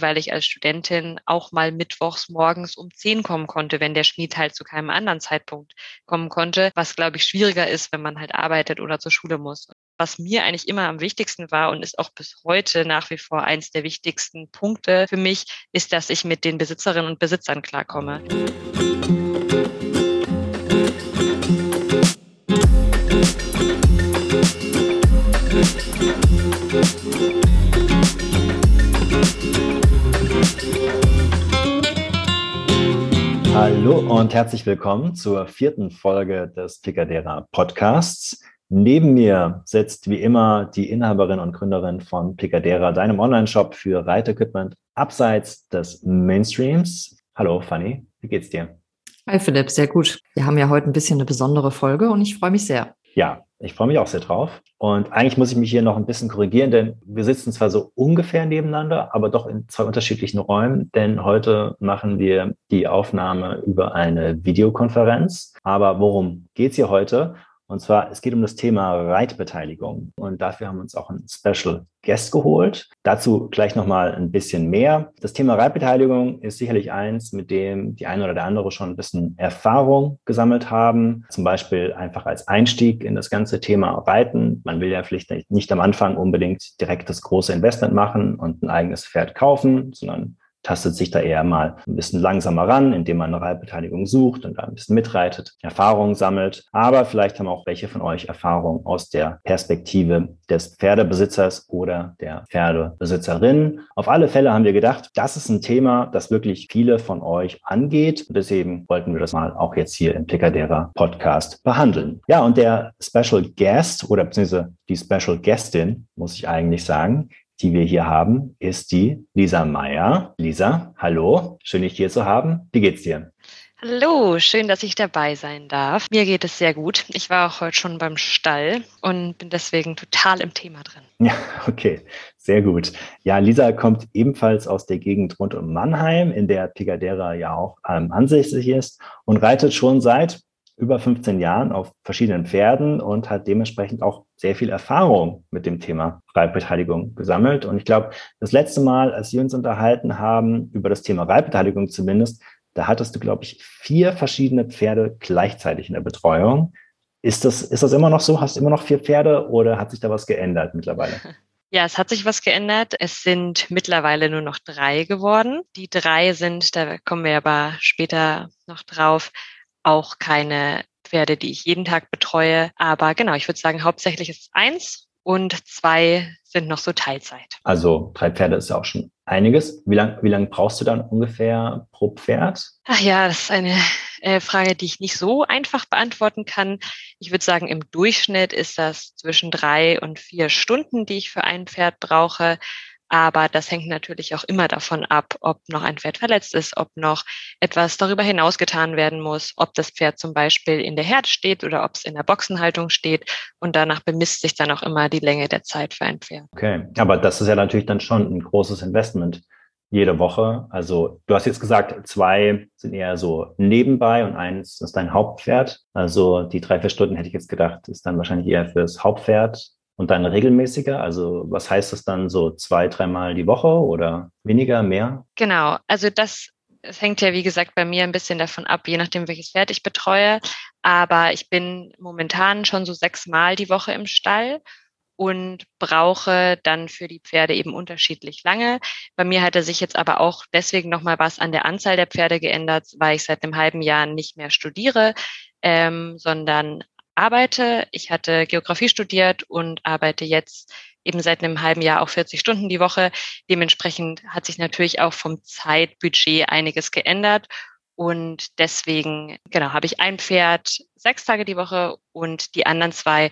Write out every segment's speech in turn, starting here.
weil ich als Studentin auch mal mittwochs morgens um zehn kommen konnte, wenn der Schmied halt zu keinem anderen Zeitpunkt kommen konnte, was glaube ich schwieriger ist, wenn man halt arbeitet oder zur Schule muss. Was mir eigentlich immer am wichtigsten war und ist auch bis heute nach wie vor eins der wichtigsten Punkte für mich, ist, dass ich mit den Besitzerinnen und Besitzern klarkomme. Hallo und herzlich willkommen zur vierten Folge des Picadera Podcasts. Neben mir sitzt wie immer die Inhaberin und Gründerin von Picadera, deinem Online-Shop für Reitequipment abseits des Mainstreams. Hallo Fanny, wie geht's dir? Hi Philipp, sehr gut. Wir haben ja heute ein bisschen eine besondere Folge und ich freue mich sehr. Ja, ich freue mich auch sehr drauf. Und eigentlich muss ich mich hier noch ein bisschen korrigieren, denn wir sitzen zwar so ungefähr nebeneinander, aber doch in zwei unterschiedlichen Räumen, denn heute machen wir die Aufnahme über eine Videokonferenz. Aber worum geht's hier heute? Und zwar, es geht um das Thema Reitbeteiligung. Und dafür haben wir uns auch einen Special Guest geholt. Dazu gleich nochmal ein bisschen mehr. Das Thema Reitbeteiligung ist sicherlich eins, mit dem die eine oder der andere schon ein bisschen Erfahrung gesammelt haben. Zum Beispiel einfach als Einstieg in das ganze Thema Reiten. Man will ja vielleicht nicht am Anfang unbedingt direkt das große Investment machen und ein eigenes Pferd kaufen, sondern tastet sich da eher mal ein bisschen langsamer ran, indem man eine Reitbeteiligung sucht und da ein bisschen mitreitet, Erfahrungen sammelt. Aber vielleicht haben auch welche von euch Erfahrungen aus der Perspektive des Pferdebesitzers oder der Pferdebesitzerin. Auf alle Fälle haben wir gedacht, das ist ein Thema, das wirklich viele von euch angeht. Deswegen wollten wir das mal auch jetzt hier im Picadera Podcast behandeln. Ja, und der Special Guest oder beziehungsweise die Special Guestin, muss ich eigentlich sagen, die wir hier haben, ist die Lisa Meyer. Lisa, hallo, schön dich hier zu haben. Wie geht's dir? Hallo, schön, dass ich dabei sein darf. Mir geht es sehr gut. Ich war auch heute schon beim Stall und bin deswegen total im Thema drin. Ja, okay, sehr gut. Ja, Lisa kommt ebenfalls aus der Gegend rund um Mannheim, in der Picadera ja auch ähm, ansässig ist und reitet schon seit über 15 Jahren auf verschiedenen Pferden und hat dementsprechend auch sehr viel Erfahrung mit dem Thema Reitbeteiligung gesammelt. Und ich glaube, das letzte Mal, als wir uns unterhalten haben, über das Thema Reitbeteiligung zumindest, da hattest du, glaube ich, vier verschiedene Pferde gleichzeitig in der Betreuung. Ist das, ist das immer noch so? Hast du immer noch vier Pferde oder hat sich da was geändert mittlerweile? Ja, es hat sich was geändert. Es sind mittlerweile nur noch drei geworden. Die drei sind, da kommen wir aber später noch drauf, auch keine Pferde, die ich jeden Tag betreue. Aber genau, ich würde sagen, hauptsächlich ist es eins und zwei sind noch so Teilzeit. Also drei Pferde ist ja auch schon einiges. Wie lange wie lang brauchst du dann ungefähr pro Pferd? Ach ja, das ist eine äh, Frage, die ich nicht so einfach beantworten kann. Ich würde sagen, im Durchschnitt ist das zwischen drei und vier Stunden, die ich für ein Pferd brauche. Aber das hängt natürlich auch immer davon ab, ob noch ein Pferd verletzt ist, ob noch etwas darüber hinaus getan werden muss, ob das Pferd zum Beispiel in der Herde steht oder ob es in der Boxenhaltung steht. Und danach bemisst sich dann auch immer die Länge der Zeit für ein Pferd. Okay, aber das ist ja natürlich dann schon ein großes Investment jede Woche. Also du hast jetzt gesagt, zwei sind eher so nebenbei und eins ist dein Hauptpferd. Also die drei, vier Stunden hätte ich jetzt gedacht, ist dann wahrscheinlich eher fürs Hauptpferd und dann regelmäßiger? Also was heißt das dann so zwei, dreimal die Woche oder weniger, mehr? Genau, also das, das hängt ja wie gesagt bei mir ein bisschen davon ab, je nachdem welches Pferd ich betreue. Aber ich bin momentan schon so sechsmal die Woche im Stall und brauche dann für die Pferde eben unterschiedlich lange. Bei mir hatte sich jetzt aber auch deswegen nochmal was an der Anzahl der Pferde geändert, weil ich seit einem halben Jahr nicht mehr studiere, ähm, sondern arbeite. Ich hatte Geografie studiert und arbeite jetzt eben seit einem halben Jahr auch 40 Stunden die Woche. Dementsprechend hat sich natürlich auch vom Zeitbudget einiges geändert. Und deswegen, genau, habe ich ein Pferd sechs Tage die Woche und die anderen zwei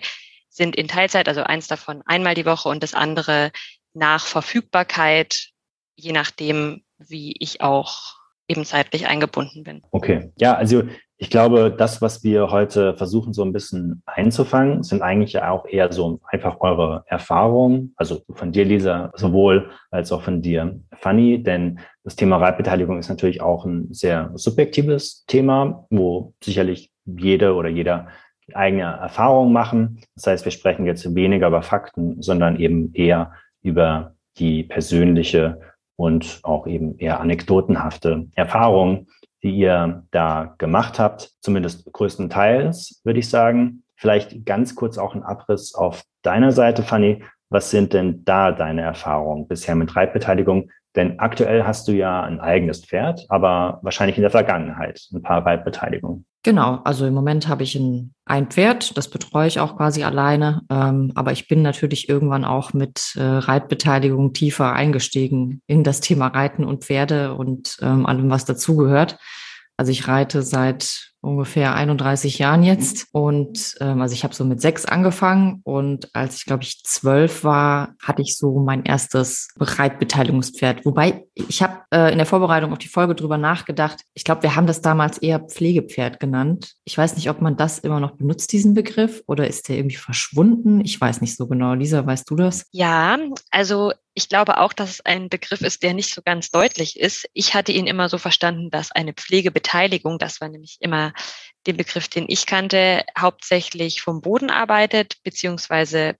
sind in Teilzeit, also eins davon einmal die Woche und das andere nach Verfügbarkeit, je nachdem, wie ich auch eben zeitlich eingebunden bin. Okay, ja, also ich glaube, das, was wir heute versuchen, so ein bisschen einzufangen, sind eigentlich auch eher so einfach eure Erfahrungen, also von dir, Lisa, sowohl als auch von dir, Fanny, denn das Thema Reitbeteiligung ist natürlich auch ein sehr subjektives Thema, wo sicherlich jede oder jeder eigene Erfahrungen machen. Das heißt, wir sprechen jetzt weniger über Fakten, sondern eben eher über die persönliche und auch eben eher anekdotenhafte Erfahrungen, die ihr da gemacht habt, zumindest größtenteils, würde ich sagen. Vielleicht ganz kurz auch ein Abriss auf deiner Seite, Fanny. Was sind denn da deine Erfahrungen bisher mit Reitbeteiligung? Denn aktuell hast du ja ein eigenes Pferd, aber wahrscheinlich in der Vergangenheit ein paar Reitbeteiligungen. Genau, also im Moment habe ich ein, ein Pferd, das betreue ich auch quasi alleine, ähm, aber ich bin natürlich irgendwann auch mit äh, Reitbeteiligung tiefer eingestiegen in das Thema Reiten und Pferde und ähm, allem, was dazugehört. Also ich reite seit ungefähr 31 Jahren jetzt. Und ähm, also ich habe so mit sechs angefangen und als ich, glaube ich, zwölf war, hatte ich so mein erstes Reitbeteiligungspferd. Wobei ich habe äh, in der Vorbereitung auf die Folge drüber nachgedacht. Ich glaube, wir haben das damals eher Pflegepferd genannt. Ich weiß nicht, ob man das immer noch benutzt, diesen Begriff, oder ist der irgendwie verschwunden? Ich weiß nicht so genau. Lisa, weißt du das? Ja, also ich glaube auch, dass es ein Begriff ist, der nicht so ganz deutlich ist. Ich hatte ihn immer so verstanden, dass eine Pflegebeteiligung, das war nämlich immer der Begriff, den ich kannte, hauptsächlich vom Boden arbeitet, beziehungsweise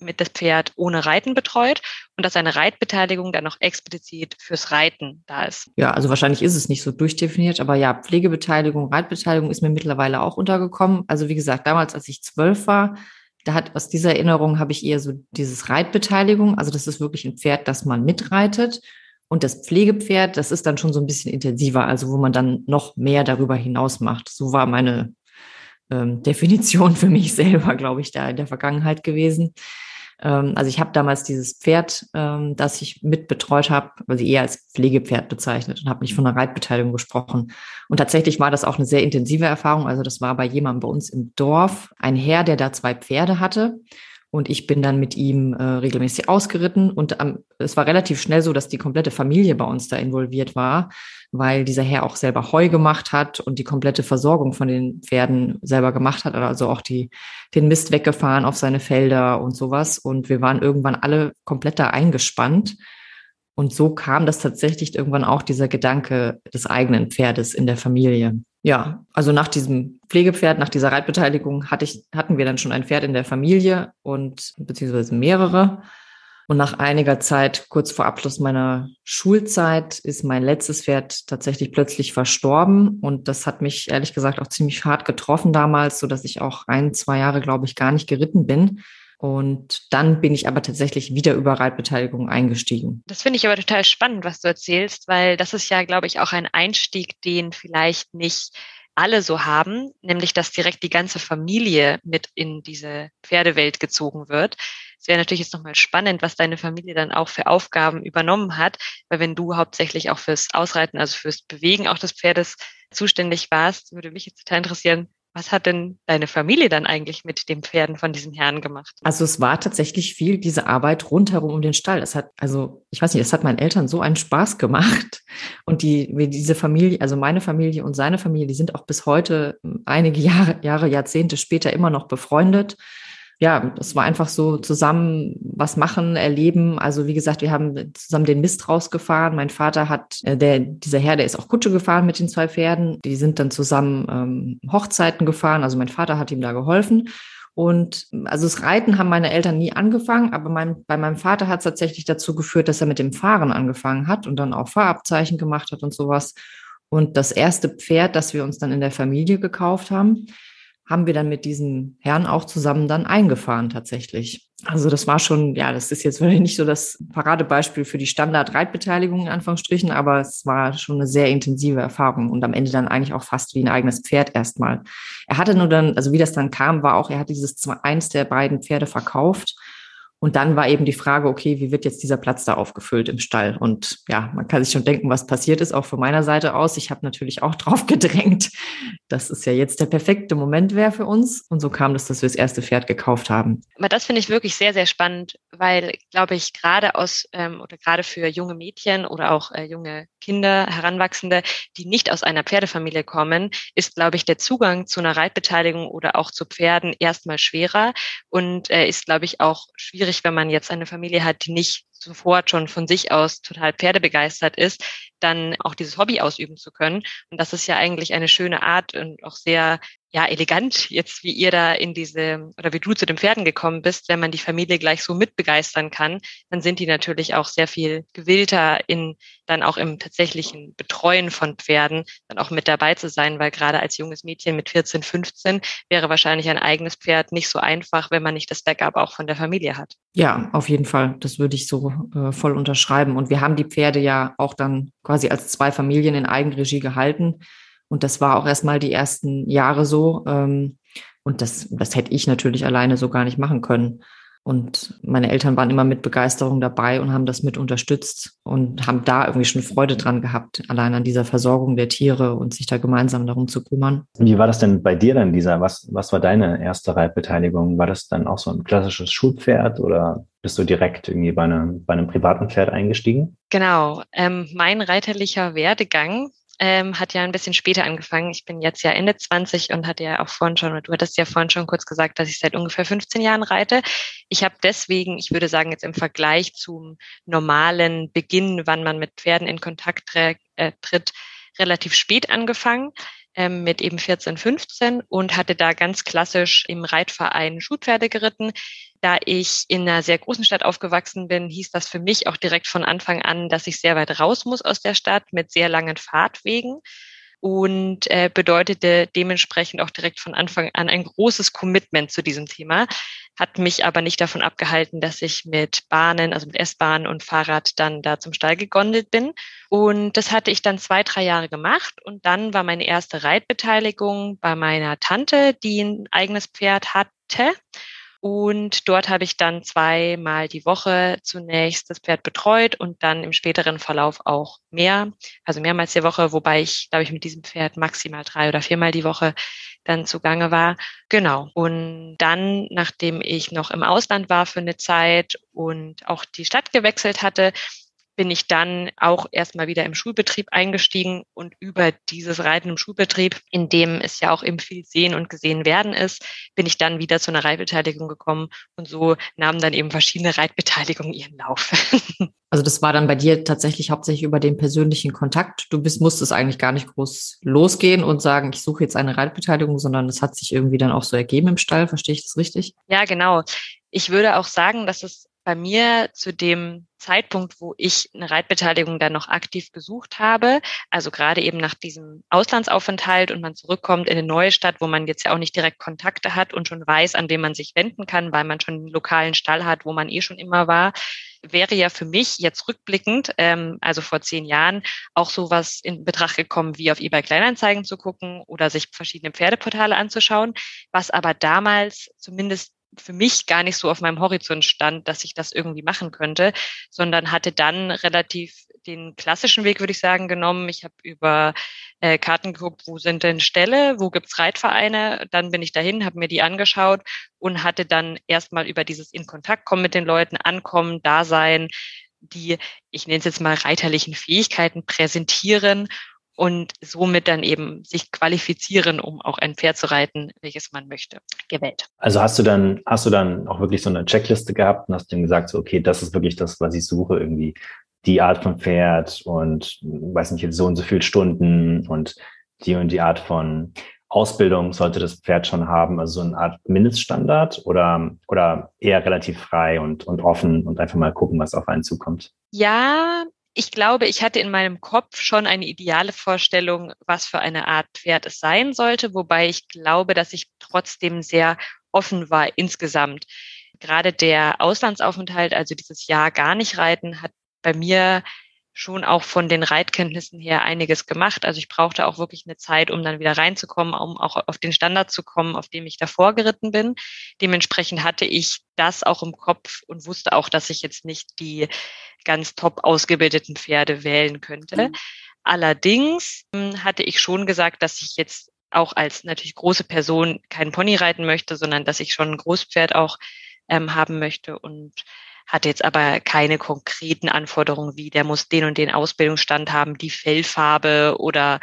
mit das Pferd ohne Reiten betreut und dass eine Reitbeteiligung dann noch explizit fürs Reiten da ist. Ja, also wahrscheinlich ist es nicht so durchdefiniert, aber ja, Pflegebeteiligung, Reitbeteiligung ist mir mittlerweile auch untergekommen. Also wie gesagt, damals, als ich zwölf war, da hat aus dieser Erinnerung habe ich eher so dieses Reitbeteiligung. Also das ist wirklich ein Pferd, das man mitreitet. Und das Pflegepferd, das ist dann schon so ein bisschen intensiver, also wo man dann noch mehr darüber hinaus macht. So war meine ähm, Definition für mich selber, glaube ich, da in der Vergangenheit gewesen. Ähm, also ich habe damals dieses Pferd, ähm, das ich mitbetreut habe, also eher als Pflegepferd bezeichnet und habe nicht von einer Reitbeteiligung gesprochen. Und tatsächlich war das auch eine sehr intensive Erfahrung. Also das war bei jemandem bei uns im Dorf, ein Herr, der da zwei Pferde hatte. Und ich bin dann mit ihm äh, regelmäßig ausgeritten. Und ähm, es war relativ schnell so, dass die komplette Familie bei uns da involviert war, weil dieser Herr auch selber Heu gemacht hat und die komplette Versorgung von den Pferden selber gemacht hat. Also auch die, den Mist weggefahren auf seine Felder und sowas. Und wir waren irgendwann alle komplett da eingespannt. Und so kam das tatsächlich irgendwann auch dieser Gedanke des eigenen Pferdes in der Familie. Ja, also nach diesem Pflegepferd, nach dieser Reitbeteiligung hatte ich, hatten wir dann schon ein Pferd in der Familie und beziehungsweise mehrere. Und nach einiger Zeit, kurz vor Abschluss meiner Schulzeit, ist mein letztes Pferd tatsächlich plötzlich verstorben. Und das hat mich ehrlich gesagt auch ziemlich hart getroffen damals, so dass ich auch ein, zwei Jahre, glaube ich, gar nicht geritten bin. Und dann bin ich aber tatsächlich wieder über Reitbeteiligung eingestiegen. Das finde ich aber total spannend, was du erzählst, weil das ist ja, glaube ich, auch ein Einstieg, den vielleicht nicht alle so haben, nämlich dass direkt die ganze Familie mit in diese Pferdewelt gezogen wird. Es wäre natürlich jetzt nochmal spannend, was deine Familie dann auch für Aufgaben übernommen hat, weil wenn du hauptsächlich auch fürs Ausreiten, also fürs Bewegen auch des Pferdes zuständig warst, würde mich jetzt total interessieren, was hat denn deine Familie dann eigentlich mit den Pferden von diesem Herrn gemacht? Also es war tatsächlich viel diese Arbeit rundherum um den Stall. Es hat, also ich weiß nicht, es hat meinen Eltern so einen Spaß gemacht. Und die, diese Familie, also meine Familie und seine Familie, die sind auch bis heute einige Jahre, Jahre, Jahrzehnte später immer noch befreundet ja, das war einfach so zusammen was machen, erleben. Also wie gesagt, wir haben zusammen den Mist rausgefahren. Mein Vater hat, äh, der, dieser Herr, der ist auch Kutsche gefahren mit den zwei Pferden. Die sind dann zusammen ähm, Hochzeiten gefahren. Also mein Vater hat ihm da geholfen. Und also das Reiten haben meine Eltern nie angefangen, aber mein, bei meinem Vater hat es tatsächlich dazu geführt, dass er mit dem Fahren angefangen hat und dann auch Fahrabzeichen gemacht hat und sowas. Und das erste Pferd, das wir uns dann in der Familie gekauft haben, haben wir dann mit diesem Herrn auch zusammen dann eingefahren tatsächlich. Also das war schon, ja, das ist jetzt nicht so das Paradebeispiel für die Standard-Reitbeteiligung in Anführungsstrichen, aber es war schon eine sehr intensive Erfahrung und am Ende dann eigentlich auch fast wie ein eigenes Pferd erstmal. Er hatte nur dann, also wie das dann kam, war auch, er hat dieses eins der beiden Pferde verkauft und dann war eben die Frage, okay, wie wird jetzt dieser Platz da aufgefüllt im Stall? Und ja, man kann sich schon denken, was passiert ist, auch von meiner Seite aus. Ich habe natürlich auch drauf gedrängt, dass es ja jetzt der perfekte Moment wäre für uns. Und so kam es, dass wir das erste Pferd gekauft haben. Aber das finde ich wirklich sehr, sehr spannend, weil, glaube ich, gerade aus ähm, oder gerade für junge Mädchen oder auch äh, junge Kinder, Heranwachsende, die nicht aus einer Pferdefamilie kommen, ist, glaube ich, der Zugang zu einer Reitbeteiligung oder auch zu Pferden erstmal schwerer und äh, ist, glaube ich, auch schwierig schwierig, wenn man jetzt eine Familie hat, die nicht sofort schon von sich aus total pferdebegeistert ist, dann auch dieses Hobby ausüben zu können. Und das ist ja eigentlich eine schöne Art und auch sehr ja elegant jetzt, wie ihr da in diese oder wie du zu den Pferden gekommen bist, wenn man die Familie gleich so mitbegeistern kann, dann sind die natürlich auch sehr viel gewillter in dann auch im tatsächlichen Betreuen von Pferden dann auch mit dabei zu sein, weil gerade als junges Mädchen mit 14, 15 wäre wahrscheinlich ein eigenes Pferd nicht so einfach, wenn man nicht das Backup auch von der Familie hat. Ja, auf jeden Fall. Das würde ich so äh, voll unterschreiben. Und wir haben die Pferde ja auch dann quasi als zwei Familien in Eigenregie gehalten. Und das war auch erstmal die ersten Jahre so. Ähm, und das, das hätte ich natürlich alleine so gar nicht machen können. Und meine Eltern waren immer mit Begeisterung dabei und haben das mit unterstützt und haben da irgendwie schon Freude dran gehabt, allein an dieser Versorgung der Tiere und sich da gemeinsam darum zu kümmern. Wie war das denn bei dir dann, dieser, was, was war deine erste Reitbeteiligung? War das dann auch so ein klassisches Schulpferd oder bist du direkt irgendwie bei einem, bei einem privaten Pferd eingestiegen? Genau. Ähm, mein reiterlicher Werdegang ähm, hat ja ein bisschen später angefangen. Ich bin jetzt ja Ende 20 und hatte ja auch vorhin schon, du hattest ja vorhin schon kurz gesagt, dass ich seit ungefähr 15 Jahren reite. Ich habe deswegen, ich würde sagen, jetzt im Vergleich zum normalen Beginn, wann man mit Pferden in Kontakt äh, tritt, relativ spät angefangen ähm, mit eben 14, 15 und hatte da ganz klassisch im Reitverein Schulpferde geritten. Da ich in einer sehr großen Stadt aufgewachsen bin, hieß das für mich auch direkt von Anfang an, dass ich sehr weit raus muss aus der Stadt mit sehr langen Fahrtwegen und äh, bedeutete dementsprechend auch direkt von Anfang an ein großes Commitment zu diesem Thema, hat mich aber nicht davon abgehalten, dass ich mit Bahnen, also mit S-Bahn und Fahrrad dann da zum Stall gegondelt bin. Und das hatte ich dann zwei, drei Jahre gemacht und dann war meine erste Reitbeteiligung bei meiner Tante, die ein eigenes Pferd hatte. Und dort habe ich dann zweimal die Woche zunächst das Pferd betreut und dann im späteren Verlauf auch mehr, also mehrmals die Woche, wobei ich, glaube ich, mit diesem Pferd maximal drei oder viermal die Woche dann zugange war. Genau. Und dann, nachdem ich noch im Ausland war für eine Zeit und auch die Stadt gewechselt hatte, bin ich dann auch erstmal wieder im Schulbetrieb eingestiegen und über dieses Reiten im Schulbetrieb, in dem es ja auch eben viel sehen und gesehen werden ist, bin ich dann wieder zu einer Reitbeteiligung gekommen und so nahmen dann eben verschiedene Reitbeteiligungen ihren Lauf. Also das war dann bei dir tatsächlich hauptsächlich über den persönlichen Kontakt. Du bist, musstest eigentlich gar nicht groß losgehen und sagen, ich suche jetzt eine Reitbeteiligung, sondern es hat sich irgendwie dann auch so ergeben im Stall. Verstehe ich das richtig? Ja, genau. Ich würde auch sagen, dass es bei mir zu dem Zeitpunkt, wo ich eine Reitbeteiligung dann noch aktiv gesucht habe, also gerade eben nach diesem Auslandsaufenthalt und man zurückkommt in eine neue Stadt, wo man jetzt ja auch nicht direkt Kontakte hat und schon weiß, an wen man sich wenden kann, weil man schon einen lokalen Stall hat, wo man eh schon immer war, wäre ja für mich jetzt rückblickend, ähm, also vor zehn Jahren, auch sowas in Betracht gekommen, wie auf eBay Kleinanzeigen zu gucken oder sich verschiedene Pferdeportale anzuschauen, was aber damals zumindest für mich gar nicht so auf meinem Horizont stand, dass ich das irgendwie machen könnte, sondern hatte dann relativ den klassischen Weg, würde ich sagen, genommen. Ich habe über äh, Karten geguckt, wo sind denn Ställe, wo gibt's Reitvereine. Dann bin ich dahin, habe mir die angeschaut und hatte dann erstmal über dieses in Kontakt kommen mit den Leuten, ankommen, da sein, die, ich nenne es jetzt mal reiterlichen Fähigkeiten präsentieren und somit dann eben sich qualifizieren, um auch ein Pferd zu reiten, welches man möchte, gewählt. Also hast du dann, hast du dann auch wirklich so eine Checkliste gehabt und hast dem gesagt, so, okay, das ist wirklich das, was ich suche, irgendwie die Art von Pferd und weiß nicht, so und so viele Stunden und die und die Art von Ausbildung sollte das Pferd schon haben, also so eine Art Mindeststandard oder, oder eher relativ frei und, und offen und einfach mal gucken, was auf einen zukommt? Ja, ich glaube, ich hatte in meinem Kopf schon eine ideale Vorstellung, was für eine Art Pferd es sein sollte, wobei ich glaube, dass ich trotzdem sehr offen war insgesamt. Gerade der Auslandsaufenthalt, also dieses Jahr gar nicht reiten, hat bei mir schon auch von den Reitkenntnissen her einiges gemacht. Also ich brauchte auch wirklich eine Zeit, um dann wieder reinzukommen, um auch auf den Standard zu kommen, auf dem ich davor geritten bin. Dementsprechend hatte ich das auch im Kopf und wusste auch, dass ich jetzt nicht die ganz top ausgebildeten Pferde wählen könnte. Mhm. Allerdings hm, hatte ich schon gesagt, dass ich jetzt auch als natürlich große Person keinen Pony reiten möchte, sondern dass ich schon ein Großpferd auch ähm, haben möchte und hatte jetzt aber keine konkreten Anforderungen wie, der muss den und den Ausbildungsstand haben, die Fellfarbe oder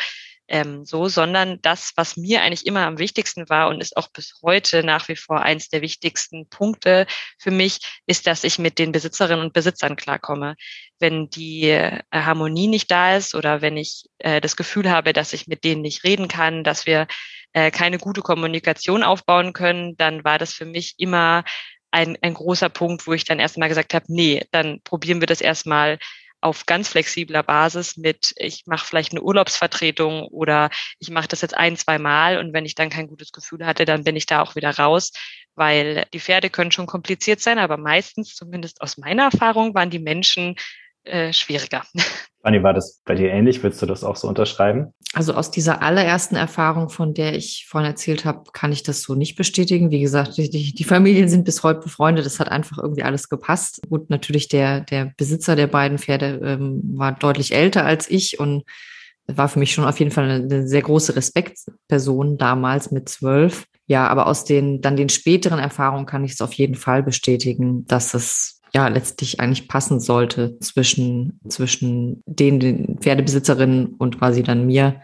ähm, so, sondern das, was mir eigentlich immer am wichtigsten war und ist auch bis heute nach wie vor eins der wichtigsten Punkte für mich, ist, dass ich mit den Besitzerinnen und Besitzern klarkomme. Wenn die äh, Harmonie nicht da ist oder wenn ich äh, das Gefühl habe, dass ich mit denen nicht reden kann, dass wir äh, keine gute Kommunikation aufbauen können, dann war das für mich immer ein, ein großer Punkt, wo ich dann erstmal gesagt habe, nee, dann probieren wir das erstmal auf ganz flexibler Basis mit, ich mache vielleicht eine Urlaubsvertretung oder ich mache das jetzt ein, zwei Mal und wenn ich dann kein gutes Gefühl hatte, dann bin ich da auch wieder raus, weil die Pferde können schon kompliziert sein, aber meistens, zumindest aus meiner Erfahrung, waren die Menschen äh, schwieriger. Fanny, war das bei dir ähnlich? Würdest du das auch so unterschreiben? Also aus dieser allerersten Erfahrung, von der ich vorhin erzählt habe, kann ich das so nicht bestätigen. Wie gesagt, die, die Familien sind bis heute befreundet. Das hat einfach irgendwie alles gepasst. Gut, natürlich der, der Besitzer der beiden Pferde ähm, war deutlich älter als ich und war für mich schon auf jeden Fall eine, eine sehr große Respektperson damals mit zwölf. Ja, aber aus den dann den späteren Erfahrungen kann ich es auf jeden Fall bestätigen, dass es ja letztlich eigentlich passen sollte zwischen, zwischen den, den Pferdebesitzerinnen und quasi dann mir.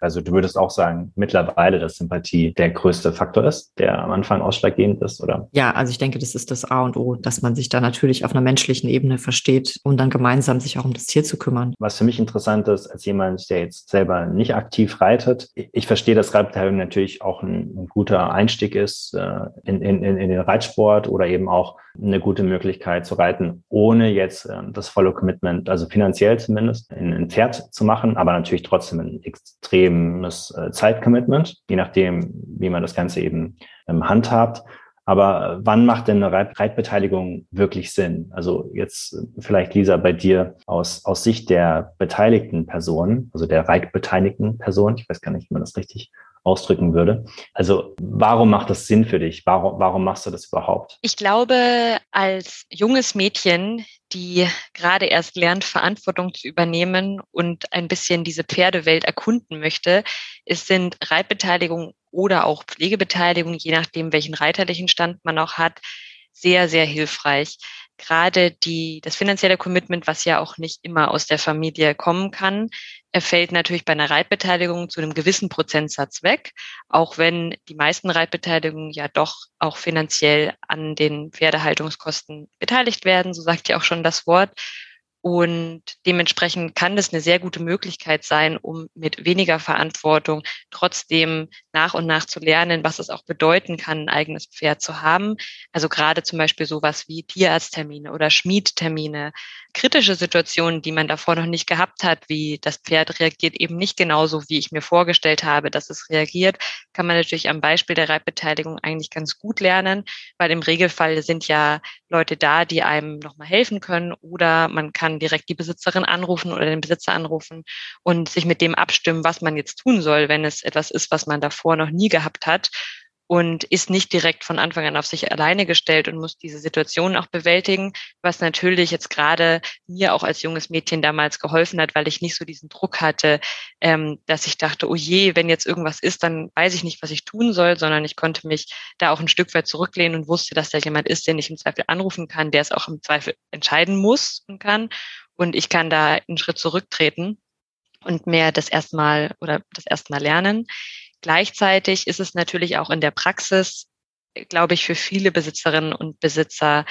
Also du würdest auch sagen, mittlerweile, dass Sympathie der größte Faktor ist, der am Anfang ausschlaggebend ist, oder? Ja, also ich denke, das ist das A und O, dass man sich da natürlich auf einer menschlichen Ebene versteht, um dann gemeinsam sich auch um das Tier zu kümmern. Was für mich interessant ist, als jemand, der jetzt selber nicht aktiv reitet, ich verstehe, dass Reitbeteiligung natürlich auch ein, ein guter Einstieg ist äh, in, in, in den Reitsport oder eben auch eine gute Möglichkeit zu reiten, ohne jetzt äh, das volle Commitment, also finanziell zumindest, in ein Pferd zu machen, aber natürlich trotzdem ein extremes äh, Zeitcommitment, je nachdem, wie man das Ganze eben ähm, handhabt. Aber wann macht denn eine Reitbeteiligung wirklich Sinn? Also jetzt vielleicht, Lisa, bei dir aus, aus Sicht der beteiligten Person, also der reitbeteiligten Person, ich weiß gar nicht, wie man das richtig ausdrücken würde. Also warum macht das Sinn für dich? Warum, warum machst du das überhaupt? Ich glaube, als junges Mädchen, die gerade erst lernt, Verantwortung zu übernehmen und ein bisschen diese Pferdewelt erkunden möchte, es sind Reitbeteiligung oder auch Pflegebeteiligung, je nachdem, welchen reiterlichen Stand man auch hat, sehr, sehr hilfreich. Gerade die, das finanzielle Commitment, was ja auch nicht immer aus der Familie kommen kann, fällt natürlich bei einer Reitbeteiligung zu einem gewissen Prozentsatz weg, auch wenn die meisten Reitbeteiligungen ja doch auch finanziell an den Pferdehaltungskosten beteiligt werden, so sagt ja auch schon das Wort. Und dementsprechend kann das eine sehr gute Möglichkeit sein, um mit weniger Verantwortung trotzdem nach und nach zu lernen, was es auch bedeuten kann, ein eigenes Pferd zu haben. Also gerade zum Beispiel sowas wie Tierarzttermine oder Schmiedtermine, kritische Situationen, die man davor noch nicht gehabt hat, wie das Pferd reagiert eben nicht genauso, wie ich mir vorgestellt habe, dass es reagiert, kann man natürlich am Beispiel der Reitbeteiligung eigentlich ganz gut lernen, weil im Regelfall sind ja Leute da, die einem nochmal helfen können oder man kann direkt die Besitzerin anrufen oder den Besitzer anrufen und sich mit dem abstimmen, was man jetzt tun soll, wenn es etwas ist, was man davor noch nie gehabt hat und ist nicht direkt von Anfang an auf sich alleine gestellt und muss diese Situation auch bewältigen, was natürlich jetzt gerade mir auch als junges Mädchen damals geholfen hat, weil ich nicht so diesen Druck hatte, ähm, dass ich dachte, oh je, wenn jetzt irgendwas ist, dann weiß ich nicht, was ich tun soll, sondern ich konnte mich da auch ein Stück weit zurücklehnen und wusste, dass da jemand ist, den ich im Zweifel anrufen kann, der es auch im Zweifel entscheiden muss und kann. Und ich kann da einen Schritt zurücktreten und mehr das erstmal oder das erstmal lernen. Gleichzeitig ist es natürlich auch in der Praxis, glaube ich, für viele Besitzerinnen und Besitzer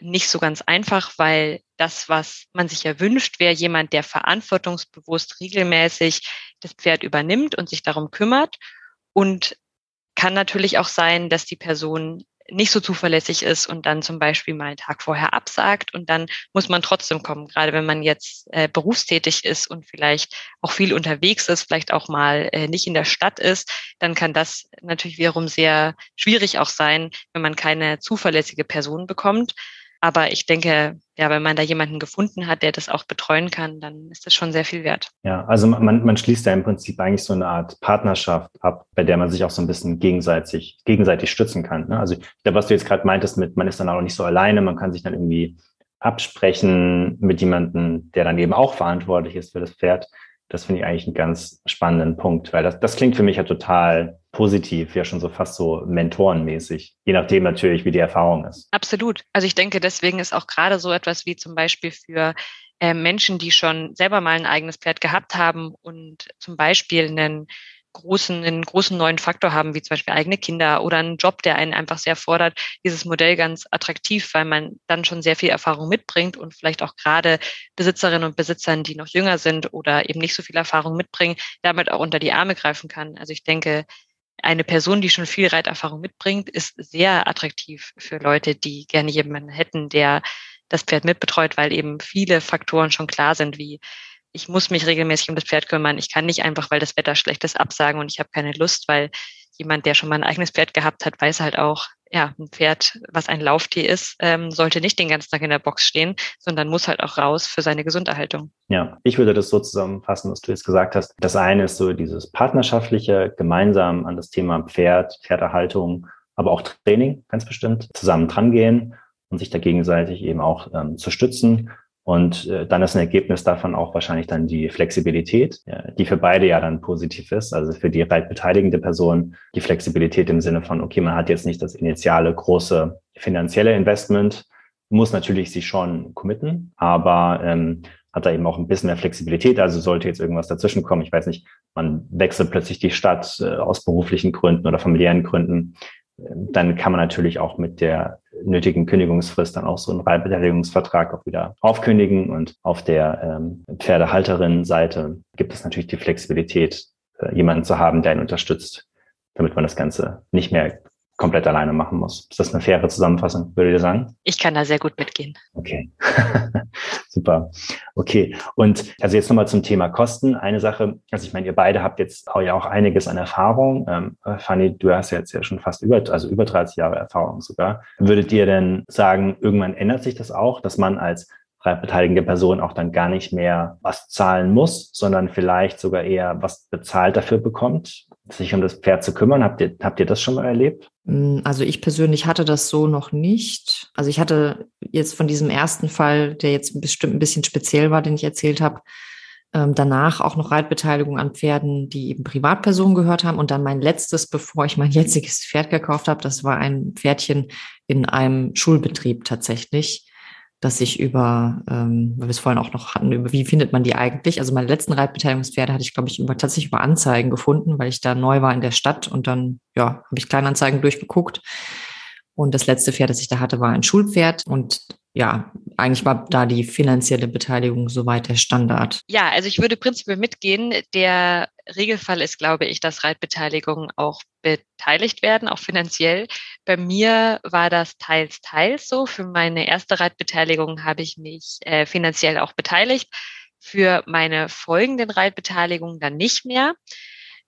nicht so ganz einfach, weil das, was man sich ja wünscht, wäre jemand, der verantwortungsbewusst regelmäßig das Pferd übernimmt und sich darum kümmert. Und kann natürlich auch sein, dass die Person nicht so zuverlässig ist und dann zum Beispiel mal einen Tag vorher absagt und dann muss man trotzdem kommen. Gerade wenn man jetzt äh, berufstätig ist und vielleicht auch viel unterwegs ist, vielleicht auch mal äh, nicht in der Stadt ist, dann kann das natürlich wiederum sehr schwierig auch sein, wenn man keine zuverlässige Person bekommt. Aber ich denke, ja, wenn man da jemanden gefunden hat, der das auch betreuen kann, dann ist das schon sehr viel wert. Ja, also man, man schließt ja im Prinzip eigentlich so eine Art Partnerschaft ab, bei der man sich auch so ein bisschen gegenseitig, gegenseitig stützen kann. Ne? Also da, was du jetzt gerade meintest mit, man ist dann auch nicht so alleine, man kann sich dann irgendwie absprechen mit jemandem, der dann eben auch verantwortlich ist für das Pferd. Das finde ich eigentlich einen ganz spannenden Punkt, weil das, das klingt für mich ja total positiv, ja schon so fast so mentorenmäßig, je nachdem natürlich, wie die Erfahrung ist. Absolut. Also ich denke, deswegen ist auch gerade so etwas wie zum Beispiel für äh, Menschen, die schon selber mal ein eigenes Pferd gehabt haben und zum Beispiel einen großen, einen großen neuen Faktor haben, wie zum Beispiel eigene Kinder oder einen Job, der einen einfach sehr fordert, dieses Modell ganz attraktiv, weil man dann schon sehr viel Erfahrung mitbringt und vielleicht auch gerade Besitzerinnen und Besitzern, die noch jünger sind oder eben nicht so viel Erfahrung mitbringen, damit auch unter die Arme greifen kann. Also ich denke, eine Person, die schon viel Reiterfahrung mitbringt, ist sehr attraktiv für Leute, die gerne jemanden hätten, der das Pferd mitbetreut, weil eben viele Faktoren schon klar sind, wie ich muss mich regelmäßig um das Pferd kümmern. Ich kann nicht einfach, weil das Wetter schlecht ist, absagen und ich habe keine Lust, weil jemand, der schon mal ein eigenes Pferd gehabt hat, weiß halt auch, ja, ein Pferd, was ein Lauftier ist, ähm, sollte nicht den ganzen Tag in der Box stehen, sondern muss halt auch raus für seine Gesunderhaltung. Ja, ich würde das so zusammenfassen, was du jetzt gesagt hast. Das eine ist so dieses partnerschaftliche, gemeinsam an das Thema Pferd, Pferderhaltung, aber auch Training ganz bestimmt zusammen drangehen und sich da gegenseitig eben auch ähm, zu stützen und äh, dann ist ein Ergebnis davon auch wahrscheinlich dann die Flexibilität, ja, die für beide ja dann positiv ist. Also für die reitbeteiligende Person die Flexibilität im Sinne von, okay, man hat jetzt nicht das initiale große finanzielle Investment, muss natürlich sich schon committen, aber ähm, hat da eben auch ein bisschen mehr Flexibilität. Also sollte jetzt irgendwas dazwischen kommen, ich weiß nicht, man wechselt plötzlich die Stadt äh, aus beruflichen Gründen oder familiären Gründen, dann kann man natürlich auch mit der nötigen Kündigungsfrist dann auch so einen Reitbeteiligungsvertrag auch wieder aufkündigen. Und auf der ähm, Pferdehalterin-Seite gibt es natürlich die Flexibilität, äh, jemanden zu haben, der ihn unterstützt, damit man das Ganze nicht mehr komplett alleine machen muss. Ist das eine faire Zusammenfassung, würdet ihr sagen? Ich kann da sehr gut mitgehen. Okay, super. Okay, und also jetzt nochmal zum Thema Kosten. Eine Sache, also ich meine, ihr beide habt jetzt auch ja auch einiges an Erfahrung. Ähm, Fanny, du hast jetzt ja schon fast über, also über 30 Jahre Erfahrung sogar. Würdet ihr denn sagen, irgendwann ändert sich das auch, dass man als beteiligende Person auch dann gar nicht mehr was zahlen muss, sondern vielleicht sogar eher was bezahlt dafür bekommt? sich um das Pferd zu kümmern. Habt ihr, habt ihr das schon mal erlebt? Mm, also ich persönlich hatte das so noch nicht. Also ich hatte jetzt von diesem ersten Fall, der jetzt bestimmt ein bisschen speziell war, den ich erzählt habe, ähm, danach auch noch Reitbeteiligung an Pferden, die eben Privatpersonen gehört haben. Und dann mein letztes, bevor ich mein jetziges Pferd gekauft habe, das war ein Pferdchen in einem Schulbetrieb tatsächlich dass ich über, ähm, weil wir es vorhin auch noch hatten, über wie findet man die eigentlich? Also meine letzten Reitbeteiligungspferde hatte ich, glaube ich, über, tatsächlich über Anzeigen gefunden, weil ich da neu war in der Stadt und dann, ja, habe ich Kleinanzeigen durchgeguckt. Und das letzte Pferd, das ich da hatte, war ein Schulpferd. Und ja, eigentlich war da die finanzielle Beteiligung soweit der Standard. Ja, also ich würde prinzipiell mitgehen. Der Regelfall ist, glaube ich, dass Reitbeteiligungen auch beteiligt werden, auch finanziell. Bei mir war das teils, teils so. Für meine erste Reitbeteiligung habe ich mich äh, finanziell auch beteiligt. Für meine folgenden Reitbeteiligungen dann nicht mehr.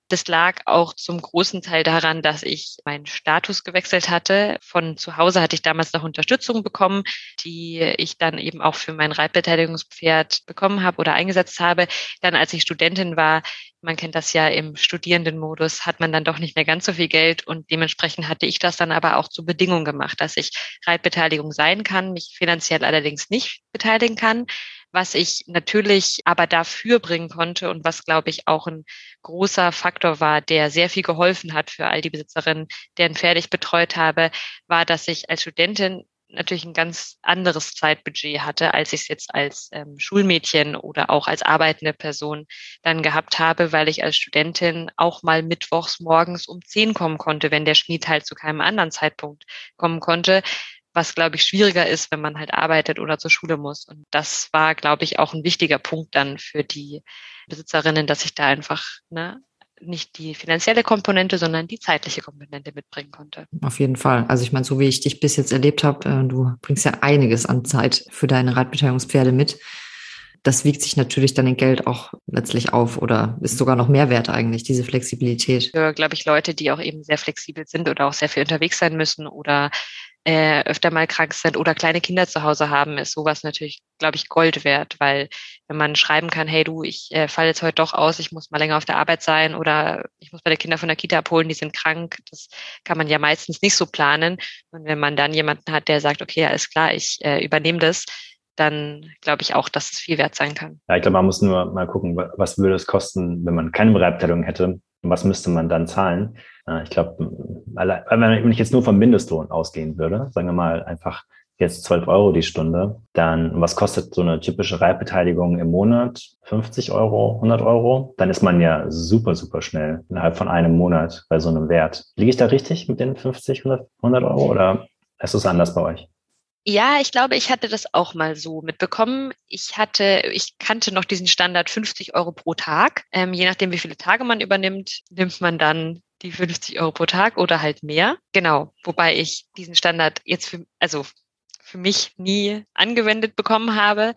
Das lag auch zum großen Teil daran, dass ich meinen Status gewechselt hatte. Von zu Hause hatte ich damals noch Unterstützung bekommen, die ich dann eben auch für mein Reitbeteiligungspferd bekommen habe oder eingesetzt habe. Dann, als ich Studentin war, man kennt das ja im Studierendenmodus, hat man dann doch nicht mehr ganz so viel Geld und dementsprechend hatte ich das dann aber auch zur Bedingung gemacht, dass ich Reitbeteiligung sein kann, mich finanziell allerdings nicht beteiligen kann, was ich natürlich aber dafür bringen konnte und was, glaube ich, auch ein großer Faktor war, der sehr viel geholfen hat für all die Besitzerinnen, deren Pferde ich betreut habe, war, dass ich als Studentin natürlich ein ganz anderes Zeitbudget hatte, als ich es jetzt als ähm, Schulmädchen oder auch als arbeitende Person dann gehabt habe, weil ich als Studentin auch mal mittwochs morgens um zehn kommen konnte, wenn der Schmied halt zu keinem anderen Zeitpunkt kommen konnte, was, glaube ich, schwieriger ist, wenn man halt arbeitet oder zur Schule muss. Und das war, glaube ich, auch ein wichtiger Punkt dann für die Besitzerinnen, dass ich da einfach ne, nicht die finanzielle Komponente, sondern die zeitliche Komponente mitbringen konnte. Auf jeden Fall. Also ich meine, so wie ich dich bis jetzt erlebt habe, äh, du bringst ja einiges an Zeit für deine Radbeteiligungspferde mit. Das wiegt sich natürlich dann in Geld auch letztlich auf oder ist sogar noch mehr wert eigentlich, diese Flexibilität. Für, glaube ich, Leute, die auch eben sehr flexibel sind oder auch sehr viel unterwegs sein müssen oder äh, öfter mal krank sind oder kleine Kinder zu Hause haben, ist sowas natürlich, glaube ich, Gold wert, weil wenn man schreiben kann, hey du, ich äh, falle jetzt heute doch aus, ich muss mal länger auf der Arbeit sein oder ich muss meine Kinder von der Kita abholen, die sind krank, das kann man ja meistens nicht so planen. Und wenn man dann jemanden hat, der sagt, okay, alles klar, ich äh, übernehme das, dann glaube ich auch, dass es viel wert sein kann. Ja, ich glaube, man muss nur mal gucken, was würde es kosten, wenn man keine Bereitstellung hätte und was müsste man dann zahlen. Ich glaube, wenn ich jetzt nur vom Mindestlohn ausgehen würde, sagen wir mal einfach jetzt 12 Euro die Stunde, dann was kostet so eine typische Reitbeteiligung im Monat? 50 Euro, 100 Euro? Dann ist man ja super, super schnell innerhalb von einem Monat bei so einem Wert. Liege ich da richtig mit den 50, 100, 100 Euro oder ist es anders bei euch? Ja, ich glaube, ich hatte das auch mal so mitbekommen. Ich hatte, ich kannte noch diesen Standard 50 Euro pro Tag. Ähm, je nachdem, wie viele Tage man übernimmt, nimmt man dann die 50 Euro pro Tag oder halt mehr. Genau, wobei ich diesen Standard jetzt für, also für mich nie angewendet bekommen habe,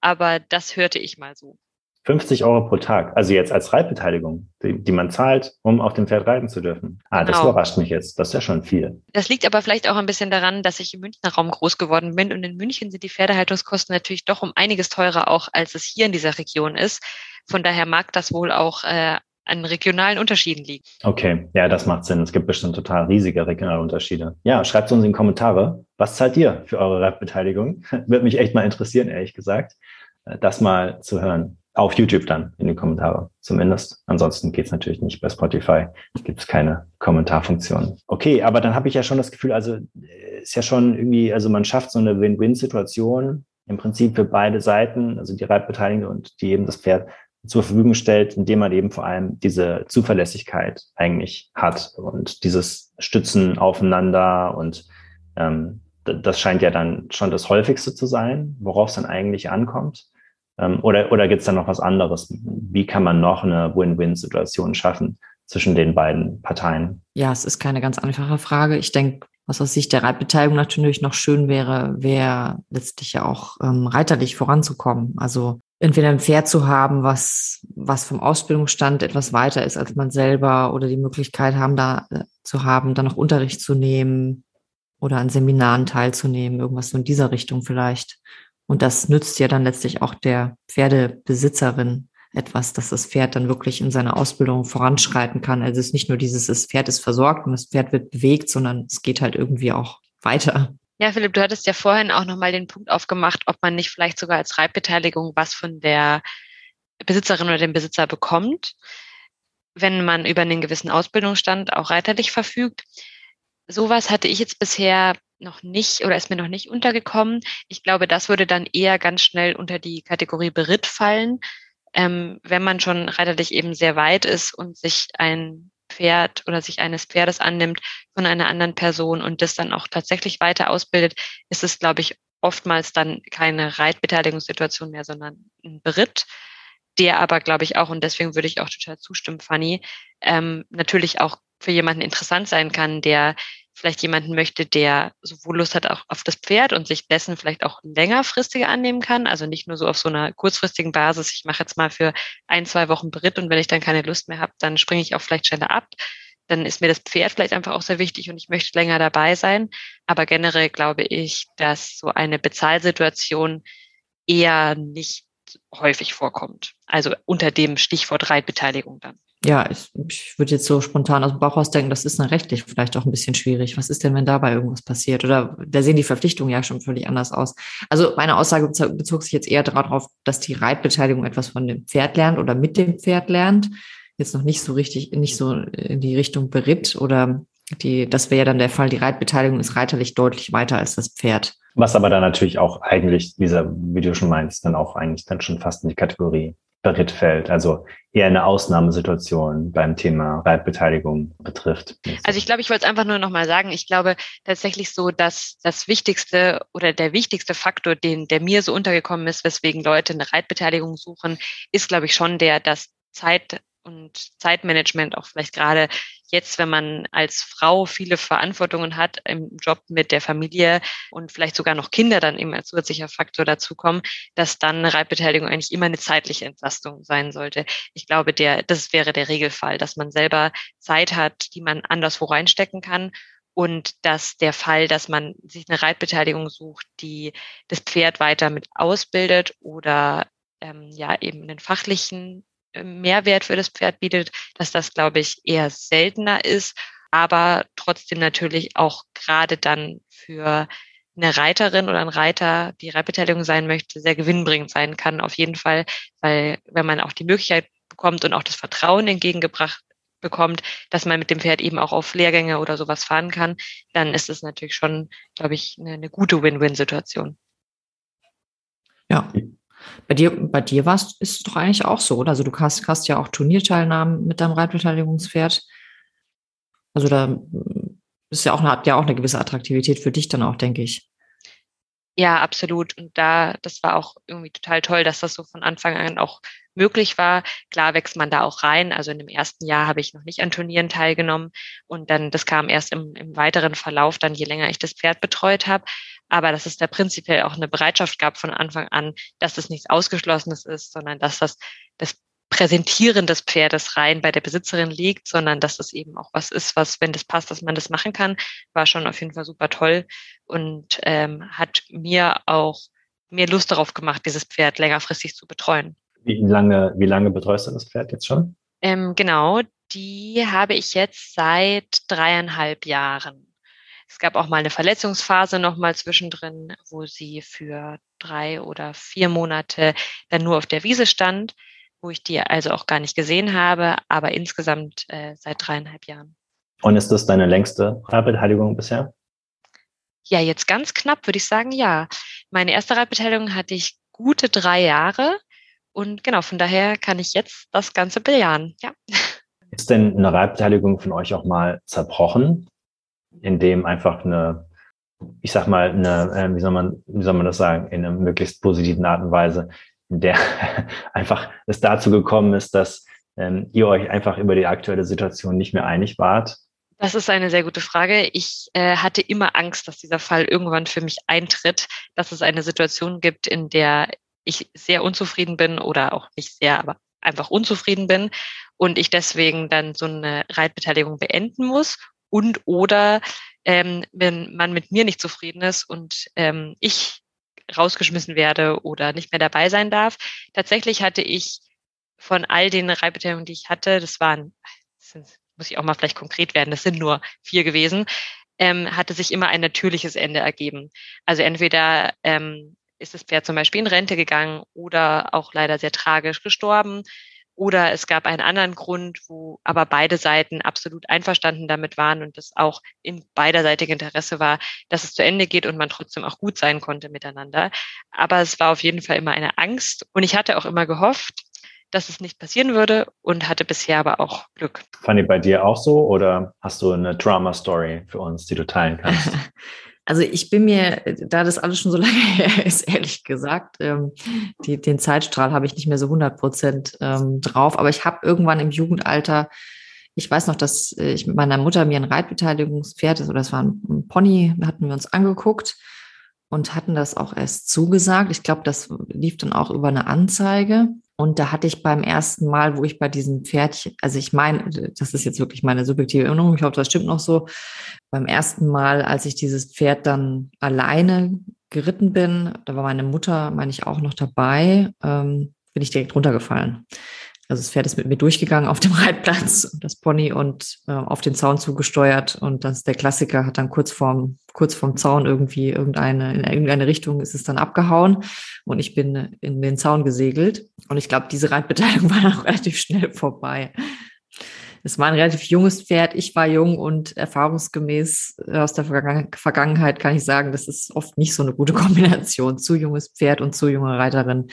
aber das hörte ich mal so. 50 Euro pro Tag, also jetzt als Reitbeteiligung, die, die man zahlt, um auf dem Pferd reiten zu dürfen. Ah, genau. das überrascht mich jetzt. Das ist ja schon viel. Das liegt aber vielleicht auch ein bisschen daran, dass ich im Münchner Raum groß geworden bin und in München sind die Pferdehaltungskosten natürlich doch um einiges teurer auch, als es hier in dieser Region ist. Von daher mag das wohl auch äh, an regionalen Unterschieden liegen. Okay, ja, das macht Sinn. Es gibt bestimmt total riesige regionale Unterschiede. Ja, schreibt es uns in die Kommentare. Was zahlt ihr für eure Reitbeteiligung? Würde mich echt mal interessieren, ehrlich gesagt, äh, das mal zu hören. Auf YouTube dann in die Kommentare zumindest. Ansonsten geht's natürlich nicht. Bei Spotify gibt es keine Kommentarfunktion. Okay, aber dann habe ich ja schon das Gefühl, also äh, ist ja schon irgendwie, also man schafft so eine Win-Win-Situation im Prinzip für beide Seiten, also die Reitbeteiligte und die eben das Pferd zur Verfügung stellt, indem man eben vor allem diese Zuverlässigkeit eigentlich hat und dieses Stützen aufeinander und ähm, das scheint ja dann schon das häufigste zu sein, worauf es dann eigentlich ankommt. Ähm, oder oder gibt es da noch was anderes? Wie kann man noch eine Win-Win-Situation schaffen zwischen den beiden Parteien? Ja, es ist keine ganz einfache Frage. Ich denke, was aus Sicht der Reitbeteiligung natürlich noch schön wäre, wäre letztlich ja auch ähm, reiterlich voranzukommen. Also entweder ein Pferd zu haben, was, was vom Ausbildungsstand etwas weiter ist als man selber oder die Möglichkeit haben, da äh, zu haben, dann noch Unterricht zu nehmen oder an Seminaren teilzunehmen, irgendwas so in dieser Richtung vielleicht. Und das nützt ja dann letztlich auch der Pferdebesitzerin etwas, dass das Pferd dann wirklich in seiner Ausbildung voranschreiten kann. Also es ist nicht nur dieses, das Pferd ist versorgt und das Pferd wird bewegt, sondern es geht halt irgendwie auch weiter. Ja, Philipp, du hattest ja vorhin auch nochmal den Punkt aufgemacht, ob man nicht vielleicht sogar als Reitbeteiligung was von der Besitzerin oder dem Besitzer bekommt, wenn man über einen gewissen Ausbildungsstand auch reiterlich verfügt. Sowas hatte ich jetzt bisher noch nicht oder ist mir noch nicht untergekommen. Ich glaube, das würde dann eher ganz schnell unter die Kategorie Beritt fallen, ähm, wenn man schon reiterlich eben sehr weit ist und sich ein Pferd oder sich eines Pferdes annimmt von einer anderen Person und das dann auch tatsächlich weiter ausbildet, ist es, glaube ich, oftmals dann keine Reitbeteiligungssituation mehr, sondern ein Beritt, der aber, glaube ich, auch, und deswegen würde ich auch total zustimmen, Fanny, ähm, natürlich auch für jemanden interessant sein kann, der vielleicht jemanden möchte, der sowohl Lust hat auch auf das Pferd und sich dessen vielleicht auch längerfristiger annehmen kann. Also nicht nur so auf so einer kurzfristigen Basis, ich mache jetzt mal für ein, zwei Wochen Beritt und wenn ich dann keine Lust mehr habe, dann springe ich auch vielleicht schneller ab. Dann ist mir das Pferd vielleicht einfach auch sehr wichtig und ich möchte länger dabei sein. Aber generell glaube ich, dass so eine Bezahlsituation eher nicht häufig vorkommt. Also unter dem Stichwort Reitbeteiligung dann ja, ich, ich würde jetzt so spontan aus dem Bauch raus denken, das ist dann rechtlich vielleicht auch ein bisschen schwierig. Was ist denn, wenn dabei irgendwas passiert? Oder da sehen die Verpflichtungen ja schon völlig anders aus. Also meine Aussage bezog sich jetzt eher darauf, dass die Reitbeteiligung etwas von dem Pferd lernt oder mit dem Pferd lernt. Jetzt noch nicht so richtig, nicht so in die Richtung beritt oder die, das wäre ja dann der Fall. Die Reitbeteiligung ist reiterlich deutlich weiter als das Pferd. Was aber dann natürlich auch eigentlich, dieser, wie du schon meinst, dann auch eigentlich dann schon fast in die Kategorie Beritt also eher eine Ausnahmesituation beim Thema Reitbeteiligung betrifft. Also ich glaube, ich wollte es einfach nur nochmal sagen, ich glaube tatsächlich so, dass das wichtigste oder der wichtigste Faktor, den, der mir so untergekommen ist, weswegen Leute eine Reitbeteiligung suchen, ist, glaube ich, schon der, dass Zeit und Zeitmanagement auch vielleicht gerade jetzt, wenn man als Frau viele Verantwortungen hat im Job mit der Familie und vielleicht sogar noch Kinder dann eben als zusätzlicher Faktor dazukommen, dass dann eine Reitbeteiligung eigentlich immer eine zeitliche Entlastung sein sollte. Ich glaube, der, das wäre der Regelfall, dass man selber Zeit hat, die man anderswo reinstecken kann und dass der Fall, dass man sich eine Reitbeteiligung sucht, die das Pferd weiter mit ausbildet oder ähm, ja eben einen fachlichen Mehrwert für das Pferd bietet, dass das, glaube ich, eher seltener ist, aber trotzdem natürlich auch gerade dann für eine Reiterin oder ein Reiter, die Reitbeteiligung sein möchte, sehr gewinnbringend sein kann, auf jeden Fall, weil wenn man auch die Möglichkeit bekommt und auch das Vertrauen entgegengebracht bekommt, dass man mit dem Pferd eben auch auf Lehrgänge oder sowas fahren kann, dann ist es natürlich schon, glaube ich, eine, eine gute Win-Win-Situation. Ja, bei dir, bei dir war es, ist es doch eigentlich auch so, oder? Also du hast, hast ja auch Turnierteilnahmen mit deinem Reitbeteiligungspferd. Also da ist ja auch, hat ja auch eine gewisse Attraktivität für dich dann auch, denke ich. Ja, absolut. Und da, das war auch irgendwie total toll, dass das so von Anfang an auch möglich war. Klar wächst man da auch rein. Also in dem ersten Jahr habe ich noch nicht an Turnieren teilgenommen und dann, das kam erst im, im weiteren Verlauf, dann je länger ich das Pferd betreut habe. Aber dass es da prinzipiell auch eine Bereitschaft gab von Anfang an, dass das nichts Ausgeschlossenes ist, sondern dass das das Präsentieren des Pferdes rein bei der Besitzerin liegt, sondern dass das eben auch was ist, was, wenn das passt, dass man das machen kann, war schon auf jeden Fall super toll und ähm, hat mir auch mehr Lust darauf gemacht, dieses Pferd längerfristig zu betreuen. Wie lange, wie lange betreust du das Pferd jetzt schon? Ähm, genau, die habe ich jetzt seit dreieinhalb Jahren. Es gab auch mal eine Verletzungsphase noch mal zwischendrin, wo sie für drei oder vier Monate dann nur auf der Wiese stand wo ich die also auch gar nicht gesehen habe, aber insgesamt äh, seit dreieinhalb Jahren. Und ist das deine längste Reitbeteiligung bisher? Ja, jetzt ganz knapp würde ich sagen, ja. Meine erste Reitbeteiligung hatte ich gute drei Jahre und genau, von daher kann ich jetzt das Ganze bejahen, ja. Ist denn eine Reitbeteiligung von euch auch mal zerbrochen, indem einfach eine, ich sag mal, eine, äh, wie soll man, wie soll man das sagen, in einer möglichst positiven Art und Weise, der einfach es dazu gekommen ist, dass ähm, ihr euch einfach über die aktuelle Situation nicht mehr einig wart? Das ist eine sehr gute Frage. Ich äh, hatte immer Angst, dass dieser Fall irgendwann für mich eintritt, dass es eine Situation gibt, in der ich sehr unzufrieden bin oder auch nicht sehr, aber einfach unzufrieden bin und ich deswegen dann so eine Reitbeteiligung beenden muss und oder ähm, wenn man mit mir nicht zufrieden ist und ähm, ich rausgeschmissen werde oder nicht mehr dabei sein darf. Tatsächlich hatte ich von all den Reitbeteiligungen, die ich hatte, das waren, das muss ich auch mal vielleicht konkret werden, das sind nur vier gewesen, ähm, hatte sich immer ein natürliches Ende ergeben. Also entweder ähm, ist das Pferd zum Beispiel in Rente gegangen oder auch leider sehr tragisch gestorben oder es gab einen anderen Grund, wo aber beide Seiten absolut einverstanden damit waren und es auch in beiderseitigem Interesse war, dass es zu Ende geht und man trotzdem auch gut sein konnte miteinander. Aber es war auf jeden Fall immer eine Angst und ich hatte auch immer gehofft, dass es nicht passieren würde und hatte bisher aber auch Glück. Fanny, bei dir auch so oder hast du eine Drama-Story für uns, die du teilen kannst? Also ich bin mir, da das alles schon so lange her ist, ehrlich gesagt, ähm, die, den Zeitstrahl habe ich nicht mehr so 100 Prozent ähm, drauf. Aber ich habe irgendwann im Jugendalter, ich weiß noch, dass ich mit meiner Mutter mir ein Reitbeteiligungspferd, oder das war ein Pony, hatten wir uns angeguckt und hatten das auch erst zugesagt. Ich glaube, das lief dann auch über eine Anzeige. Und da hatte ich beim ersten Mal, wo ich bei diesem Pferdchen, also ich meine, das ist jetzt wirklich meine subjektive Erinnerung, ich hoffe, das stimmt noch so, beim ersten Mal, als ich dieses Pferd dann alleine geritten bin, da war meine Mutter, meine ich, auch noch dabei, ähm, bin ich direkt runtergefallen. Also das Pferd ist mit mir durchgegangen auf dem Reitplatz, das Pony und äh, auf den Zaun zugesteuert. Und das der Klassiker hat dann kurz vorm, kurz vorm Zaun irgendwie irgendeine, in irgendeine Richtung ist es dann abgehauen. Und ich bin in den Zaun gesegelt. Und ich glaube, diese Reitbeteiligung war dann auch relativ schnell vorbei. Es war ein relativ junges Pferd. Ich war jung und erfahrungsgemäß aus der Vergangenheit kann ich sagen, das ist oft nicht so eine gute Kombination. Zu junges Pferd und zu junge Reiterin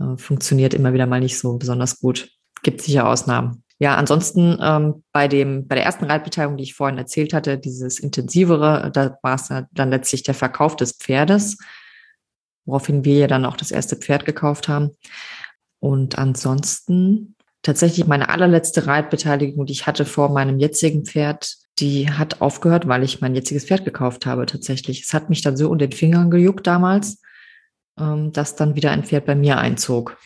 äh, funktioniert immer wieder mal nicht so besonders gut. Gibt sicher Ausnahmen. Ja, ansonsten ähm, bei dem bei der ersten Reitbeteiligung, die ich vorhin erzählt hatte, dieses intensivere, da war es dann letztlich der Verkauf des Pferdes, woraufhin wir ja dann auch das erste Pferd gekauft haben. Und ansonsten tatsächlich meine allerletzte Reitbeteiligung, die ich hatte vor meinem jetzigen Pferd, die hat aufgehört, weil ich mein jetziges Pferd gekauft habe tatsächlich. Es hat mich dann so unter den Fingern gejuckt damals, ähm, dass dann wieder ein Pferd bei mir einzog.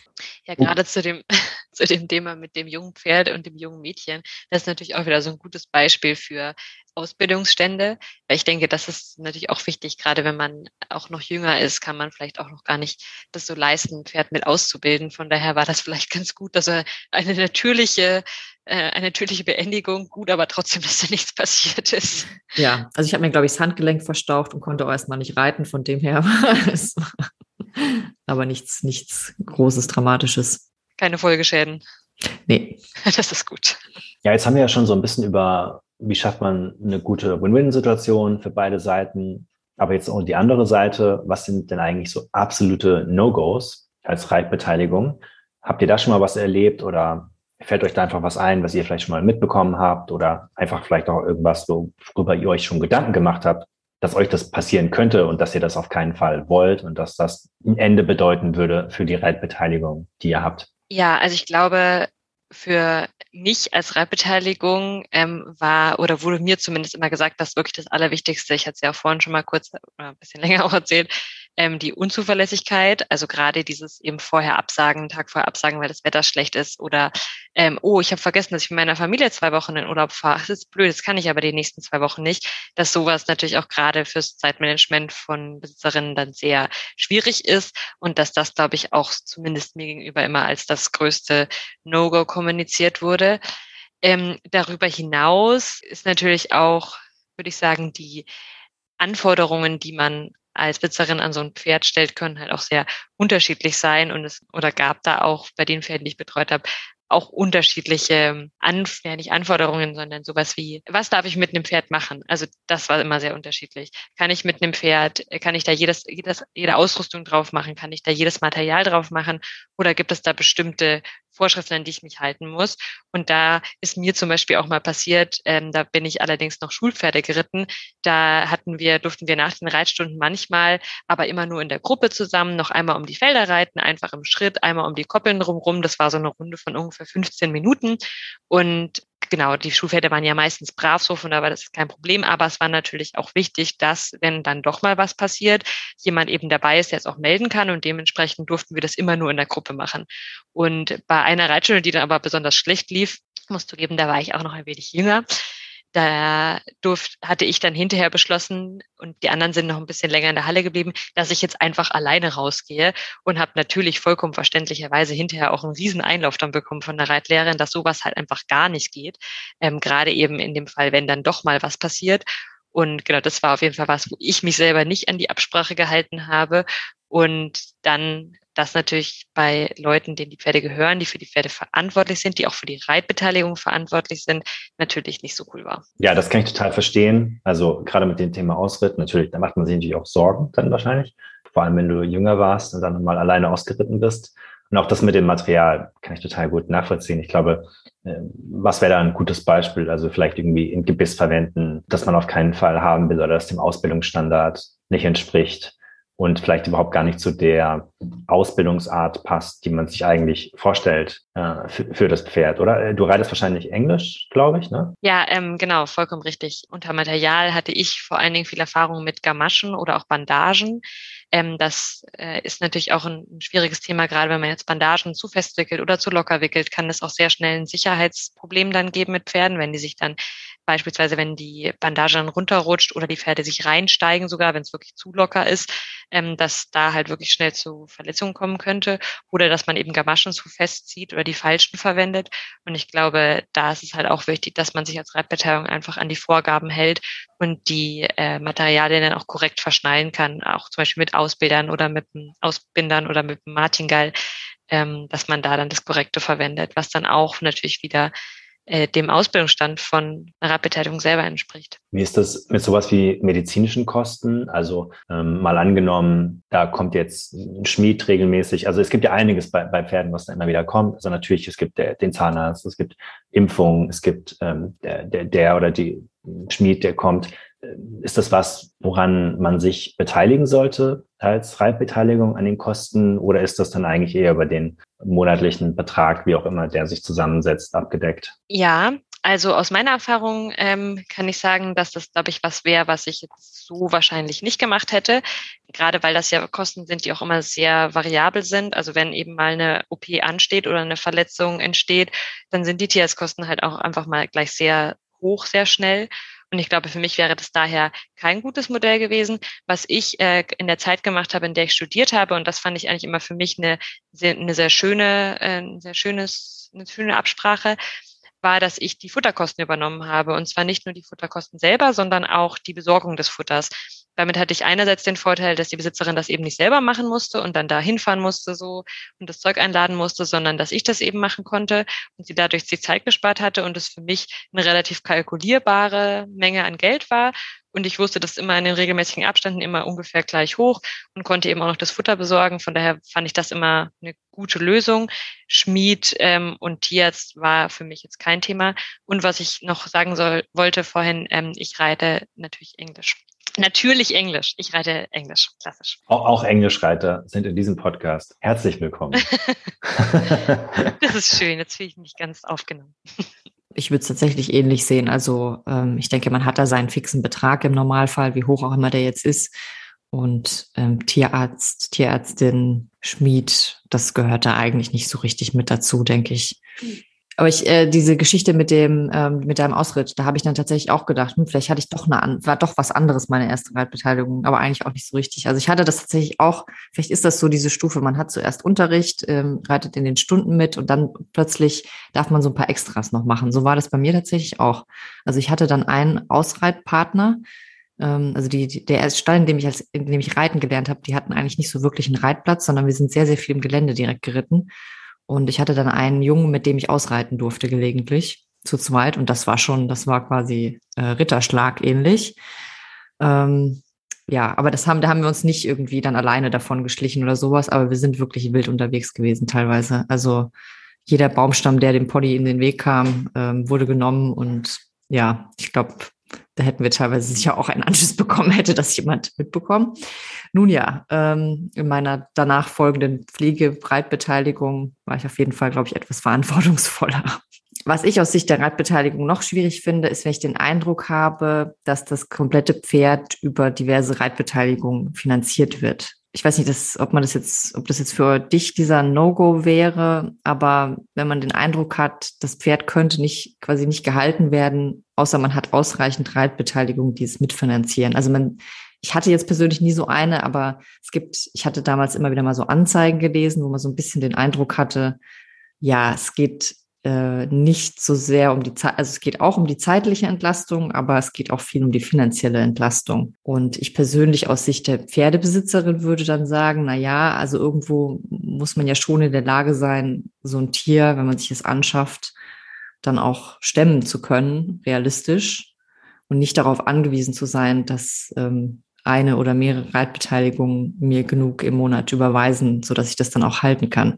Ja, gerade zu dem, zu dem Thema mit dem jungen Pferd und dem jungen Mädchen, das ist natürlich auch wieder so ein gutes Beispiel für Ausbildungsstände. Weil ich denke, das ist natürlich auch wichtig, gerade wenn man auch noch jünger ist, kann man vielleicht auch noch gar nicht das so leisten, ein Pferd mit auszubilden. Von daher war das vielleicht ganz gut, dass er eine natürliche, äh, eine natürliche Beendigung, gut, aber trotzdem, dass da nichts passiert ist. Ja, also ich habe mir, glaube ich, das Handgelenk verstaucht und konnte auch erstmal nicht reiten. Von dem her war es aber nichts, nichts Großes, Dramatisches. Keine Folgeschäden. Nee. Das ist gut. Ja, jetzt haben wir ja schon so ein bisschen über, wie schafft man eine gute Win-Win-Situation für beide Seiten. Aber jetzt auch die andere Seite, was sind denn eigentlich so absolute No-Gos als Reitbeteiligung? Habt ihr da schon mal was erlebt oder fällt euch da einfach was ein, was ihr vielleicht schon mal mitbekommen habt oder einfach vielleicht auch irgendwas, worüber ihr euch schon Gedanken gemacht habt, dass euch das passieren könnte und dass ihr das auf keinen Fall wollt und dass das ein Ende bedeuten würde für die Reitbeteiligung, die ihr habt? Ja, also ich glaube, für mich als Reitbeteiligung ähm, war oder wurde mir zumindest immer gesagt, dass wirklich das Allerwichtigste, ich hatte es ja auch vorhin schon mal kurz oder ein bisschen länger auch erzählt, ähm, die Unzuverlässigkeit, also gerade dieses eben vorher absagen, Tag vorher absagen, weil das Wetter schlecht ist oder ähm, oh, ich habe vergessen, dass ich mit meiner Familie zwei Wochen in Urlaub fahre. Das ist blöd, das kann ich aber die nächsten zwei Wochen nicht. Dass sowas natürlich auch gerade fürs Zeitmanagement von Besitzerinnen dann sehr schwierig ist und dass das, glaube ich, auch zumindest mir gegenüber immer als das größte No-Go kommuniziert wurde. Ähm, darüber hinaus ist natürlich auch, würde ich sagen, die Anforderungen, die man als Besitzerin an so ein Pferd stellt, können halt auch sehr unterschiedlich sein. Und es oder gab da auch bei den Pferden, die ich betreut habe, auch unterschiedliche An ja, nicht Anforderungen, sondern sowas wie, was darf ich mit einem Pferd machen? Also das war immer sehr unterschiedlich. Kann ich mit einem Pferd, kann ich da jedes, jedes, jede Ausrüstung drauf machen? Kann ich da jedes Material drauf machen? Oder gibt es da bestimmte Vorschriften, an die ich mich halten muss. Und da ist mir zum Beispiel auch mal passiert, ähm, da bin ich allerdings noch Schulpferde geritten. Da hatten wir, durften wir nach den Reitstunden manchmal, aber immer nur in der Gruppe zusammen, noch einmal um die Felder reiten, einfach im Schritt, einmal um die Koppeln drumherum. Das war so eine Runde von ungefähr 15 Minuten. Und genau, die Schulpferde waren ja meistens brav so, von daher war das kein Problem. Aber es war natürlich auch wichtig, dass, wenn dann doch mal was passiert, jemand eben dabei ist, der es auch melden kann. Und dementsprechend durften wir das immer nur in der Gruppe machen. Und bei einer Reitstunde, die dann aber besonders schlecht lief, musst du geben, da war ich auch noch ein wenig jünger da durfte, hatte ich dann hinterher beschlossen und die anderen sind noch ein bisschen länger in der Halle geblieben, dass ich jetzt einfach alleine rausgehe und habe natürlich vollkommen verständlicherweise hinterher auch einen riesen Einlauf dann bekommen von der Reitlehrerin, dass sowas halt einfach gar nicht geht. Ähm, Gerade eben in dem Fall, wenn dann doch mal was passiert. Und genau, das war auf jeden Fall was, wo ich mich selber nicht an die Absprache gehalten habe und dann das natürlich bei Leuten, denen die Pferde gehören, die für die Pferde verantwortlich sind, die auch für die Reitbeteiligung verantwortlich sind, natürlich nicht so cool war. Ja, das kann ich total verstehen. Also gerade mit dem Thema Ausritt, natürlich, da macht man sich natürlich auch Sorgen dann wahrscheinlich. Vor allem, wenn du jünger warst und dann mal alleine ausgeritten bist. Und auch das mit dem Material kann ich total gut nachvollziehen. Ich glaube, äh, was wäre da ein gutes Beispiel? Also vielleicht irgendwie ein Gebiss verwenden, das man auf keinen Fall haben will oder das dem Ausbildungsstandard nicht entspricht und vielleicht überhaupt gar nicht zu der Ausbildungsart passt, die man sich eigentlich vorstellt äh, für, für, das Pferd, oder? Du reitest wahrscheinlich Englisch, glaube ich, ne? Ja, ähm, genau, vollkommen richtig. Unter Material hatte ich vor allen Dingen viel Erfahrung mit Gamaschen oder auch Bandagen. Ähm, das äh, ist natürlich auch ein, ein, schwieriges Thema, gerade wenn man jetzt Bandagen zu fest wickelt oder zu locker wickelt, kann es auch sehr schnell ein Sicherheitsproblem dann geben mit Pferden, wenn die sich dann beispielsweise, wenn die Bandage dann runterrutscht oder die Pferde sich reinsteigen, sogar wenn es wirklich zu locker ist, ähm, dass da halt wirklich schnell zu Verletzungen kommen könnte oder dass man eben Gamaschen zu fest zieht oder die falschen verwendet. Und ich glaube, da ist es halt auch wichtig, dass man sich als Reitbeteiligung einfach an die Vorgaben hält und die äh, Materialien dann auch korrekt verschnallen kann, auch zum Beispiel mit Ausbildern oder mit Ausbindern oder mit dem Martingall, ähm, dass man da dann das Korrekte verwendet, was dann auch natürlich wieder äh, dem Ausbildungsstand von einer Radbeteiligung selber entspricht. Wie ist das mit sowas wie medizinischen Kosten? Also ähm, mal angenommen, da kommt jetzt ein Schmied regelmäßig. Also es gibt ja einiges bei, bei Pferden, was da immer wieder kommt. Also natürlich, es gibt der, den Zahnarzt, es gibt Impfungen, es gibt ähm, der, der, der oder die Schmied, der kommt. Ist das was, woran man sich beteiligen sollte als Reitbeteiligung an den Kosten oder ist das dann eigentlich eher über den monatlichen Betrag, wie auch immer, der sich zusammensetzt, abgedeckt? Ja, also aus meiner Erfahrung ähm, kann ich sagen, dass das, glaube ich, was wäre, was ich jetzt so wahrscheinlich nicht gemacht hätte. Gerade weil das ja Kosten sind, die auch immer sehr variabel sind. Also wenn eben mal eine OP ansteht oder eine Verletzung entsteht, dann sind die Tierarztkosten halt auch einfach mal gleich sehr hoch, sehr schnell. Und ich glaube, für mich wäre das daher kein gutes Modell gewesen. Was ich äh, in der Zeit gemacht habe, in der ich studiert habe, und das fand ich eigentlich immer für mich eine sehr, eine sehr schöne, äh, ein sehr schönes, eine schöne Absprache, war, dass ich die Futterkosten übernommen habe. Und zwar nicht nur die Futterkosten selber, sondern auch die Besorgung des Futters. Damit hatte ich einerseits den Vorteil, dass die Besitzerin das eben nicht selber machen musste und dann da hinfahren musste so und das Zeug einladen musste, sondern dass ich das eben machen konnte und sie dadurch die Zeit gespart hatte und es für mich eine relativ kalkulierbare Menge an Geld war. Und ich wusste das immer in den regelmäßigen Abständen immer ungefähr gleich hoch und konnte eben auch noch das Futter besorgen. Von daher fand ich das immer eine gute Lösung. Schmied ähm, und Tierarzt war für mich jetzt kein Thema. Und was ich noch sagen soll, wollte vorhin, ähm, ich reite natürlich Englisch. Natürlich Englisch. Ich reite Englisch, klassisch. Auch, auch Englischreiter sind in diesem Podcast. Herzlich willkommen. das ist schön. Jetzt fühle ich mich ganz aufgenommen. Ich würde es tatsächlich ähnlich sehen. Also ähm, ich denke, man hat da seinen fixen Betrag im Normalfall, wie hoch auch immer der jetzt ist. Und ähm, Tierarzt, Tierärztin, Schmied, das gehört da eigentlich nicht so richtig mit dazu, denke ich. Aber ich, äh, diese Geschichte mit dem, ähm, mit deinem Ausritt, da habe ich dann tatsächlich auch gedacht, hm, vielleicht hatte ich doch eine, war doch was anderes meine erste Reitbeteiligung, aber eigentlich auch nicht so richtig. Also ich hatte das tatsächlich auch, vielleicht ist das so diese Stufe, man hat zuerst Unterricht, ähm, reitet in den Stunden mit und dann plötzlich darf man so ein paar Extras noch machen. So war das bei mir tatsächlich auch. Also ich hatte dann einen Ausreitpartner, ähm, also die, der Stall, in dem ich als, in dem ich reiten gelernt habe, die hatten eigentlich nicht so wirklich einen Reitplatz, sondern wir sind sehr, sehr viel im Gelände direkt geritten. Und ich hatte dann einen Jungen, mit dem ich ausreiten durfte gelegentlich zu zweit. Und das war schon, das war quasi äh, Ritterschlag ähnlich. Ähm, ja, aber das haben, da haben wir uns nicht irgendwie dann alleine davon geschlichen oder sowas, aber wir sind wirklich wild unterwegs gewesen teilweise. Also jeder Baumstamm, der dem Pony in den Weg kam, ähm, wurde genommen und ja, ich glaube, da hätten wir teilweise sicher auch einen Anschluss bekommen, hätte das jemand mitbekommen. Nun ja, ähm, in meiner danach folgenden Pflegebreitbeteiligung war ich auf jeden Fall, glaube ich, etwas verantwortungsvoller. Was ich aus Sicht der Reitbeteiligung noch schwierig finde, ist, wenn ich den Eindruck habe, dass das komplette Pferd über diverse Reitbeteiligungen finanziert wird ich weiß nicht, dass, ob man das jetzt, ob das jetzt für dich dieser No-Go wäre, aber wenn man den Eindruck hat, das Pferd könnte nicht, quasi nicht gehalten werden, außer man hat ausreichend Reitbeteiligung, die es mitfinanzieren. Also man, ich hatte jetzt persönlich nie so eine, aber es gibt, ich hatte damals immer wieder mal so Anzeigen gelesen, wo man so ein bisschen den Eindruck hatte, ja, es geht äh, nicht so sehr um die Zeit, also es geht auch um die zeitliche Entlastung, aber es geht auch viel um die finanzielle Entlastung. Und ich persönlich aus Sicht der Pferdebesitzerin würde dann sagen, na ja, also irgendwo muss man ja schon in der Lage sein, so ein Tier, wenn man sich es anschafft, dann auch stemmen zu können, realistisch und nicht darauf angewiesen zu sein, dass ähm, eine oder mehrere Reitbeteiligungen mir genug im Monat überweisen, so dass ich das dann auch halten kann.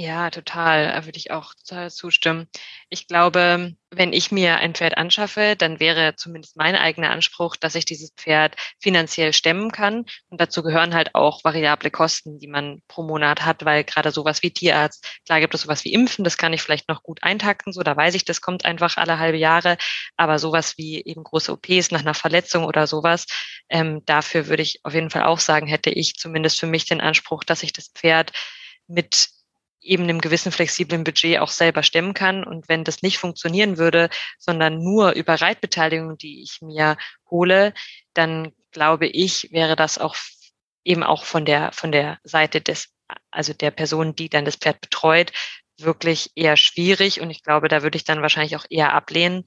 Ja, total, würde ich auch zustimmen. Ich glaube, wenn ich mir ein Pferd anschaffe, dann wäre zumindest mein eigener Anspruch, dass ich dieses Pferd finanziell stemmen kann. Und dazu gehören halt auch variable Kosten, die man pro Monat hat, weil gerade sowas wie Tierarzt, klar gibt es sowas wie Impfen, das kann ich vielleicht noch gut eintakten, so da weiß ich, das kommt einfach alle halbe Jahre. Aber sowas wie eben große OPs nach einer Verletzung oder sowas, ähm, dafür würde ich auf jeden Fall auch sagen, hätte ich zumindest für mich den Anspruch, dass ich das Pferd mit eben einem gewissen flexiblen Budget auch selber stemmen kann. Und wenn das nicht funktionieren würde, sondern nur über Reitbeteiligung, die ich mir hole, dann glaube ich, wäre das auch eben auch von der, von der Seite des, also der Person, die dann das Pferd betreut, wirklich eher schwierig. Und ich glaube, da würde ich dann wahrscheinlich auch eher ablehnen.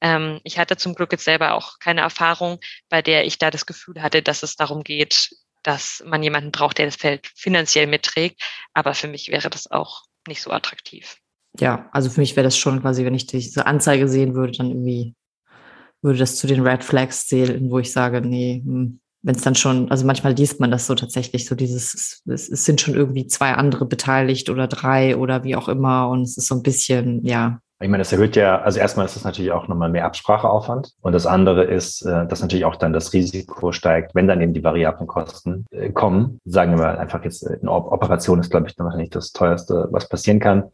Ähm, ich hatte zum Glück jetzt selber auch keine Erfahrung, bei der ich da das Gefühl hatte, dass es darum geht, dass man jemanden braucht, der das Feld finanziell mitträgt. Aber für mich wäre das auch nicht so attraktiv. Ja, also für mich wäre das schon quasi, wenn ich diese Anzeige sehen würde, dann irgendwie würde das zu den Red Flags zählen, wo ich sage, nee, hm, wenn es dann schon, also manchmal liest man das so tatsächlich, so dieses, es, es sind schon irgendwie zwei andere beteiligt oder drei oder wie auch immer und es ist so ein bisschen, ja, ich meine, das erhöht ja, also erstmal ist das natürlich auch nochmal mehr Abspracheaufwand. Und das andere ist, äh, dass natürlich auch dann das Risiko steigt, wenn dann eben die variablen Kosten äh, kommen. Sagen wir mal einfach jetzt, äh, eine Operation ist, glaube ich, dann wahrscheinlich das teuerste, was passieren kann.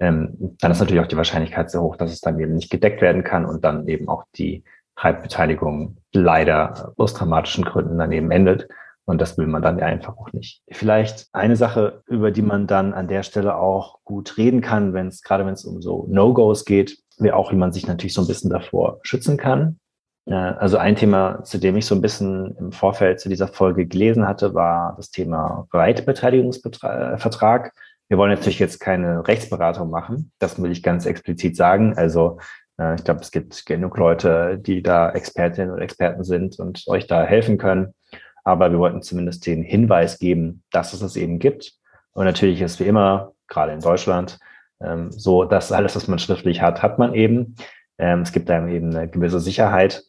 Ähm, dann ist natürlich auch die Wahrscheinlichkeit sehr hoch, dass es dann eben nicht gedeckt werden kann und dann eben auch die Halbbeteiligung leider aus dramatischen Gründen daneben endet. Und das will man dann ja einfach auch nicht. Vielleicht eine Sache, über die man dann an der Stelle auch gut reden kann, wenn es, gerade wenn es um so No-Gos geht, wäre auch, wie man sich natürlich so ein bisschen davor schützen kann. Also ein Thema, zu dem ich so ein bisschen im Vorfeld zu dieser Folge gelesen hatte, war das Thema Reitbeteiligungsvertrag. Wir wollen natürlich jetzt keine Rechtsberatung machen. Das will ich ganz explizit sagen. Also äh, ich glaube, es gibt genug Leute, die da Expertinnen und Experten sind und euch da helfen können. Aber wir wollten zumindest den Hinweis geben, dass es es eben gibt. Und natürlich ist wie immer, gerade in Deutschland, ähm, so, dass alles, was man schriftlich hat, hat man eben. Ähm, es gibt einem eben eine gewisse Sicherheit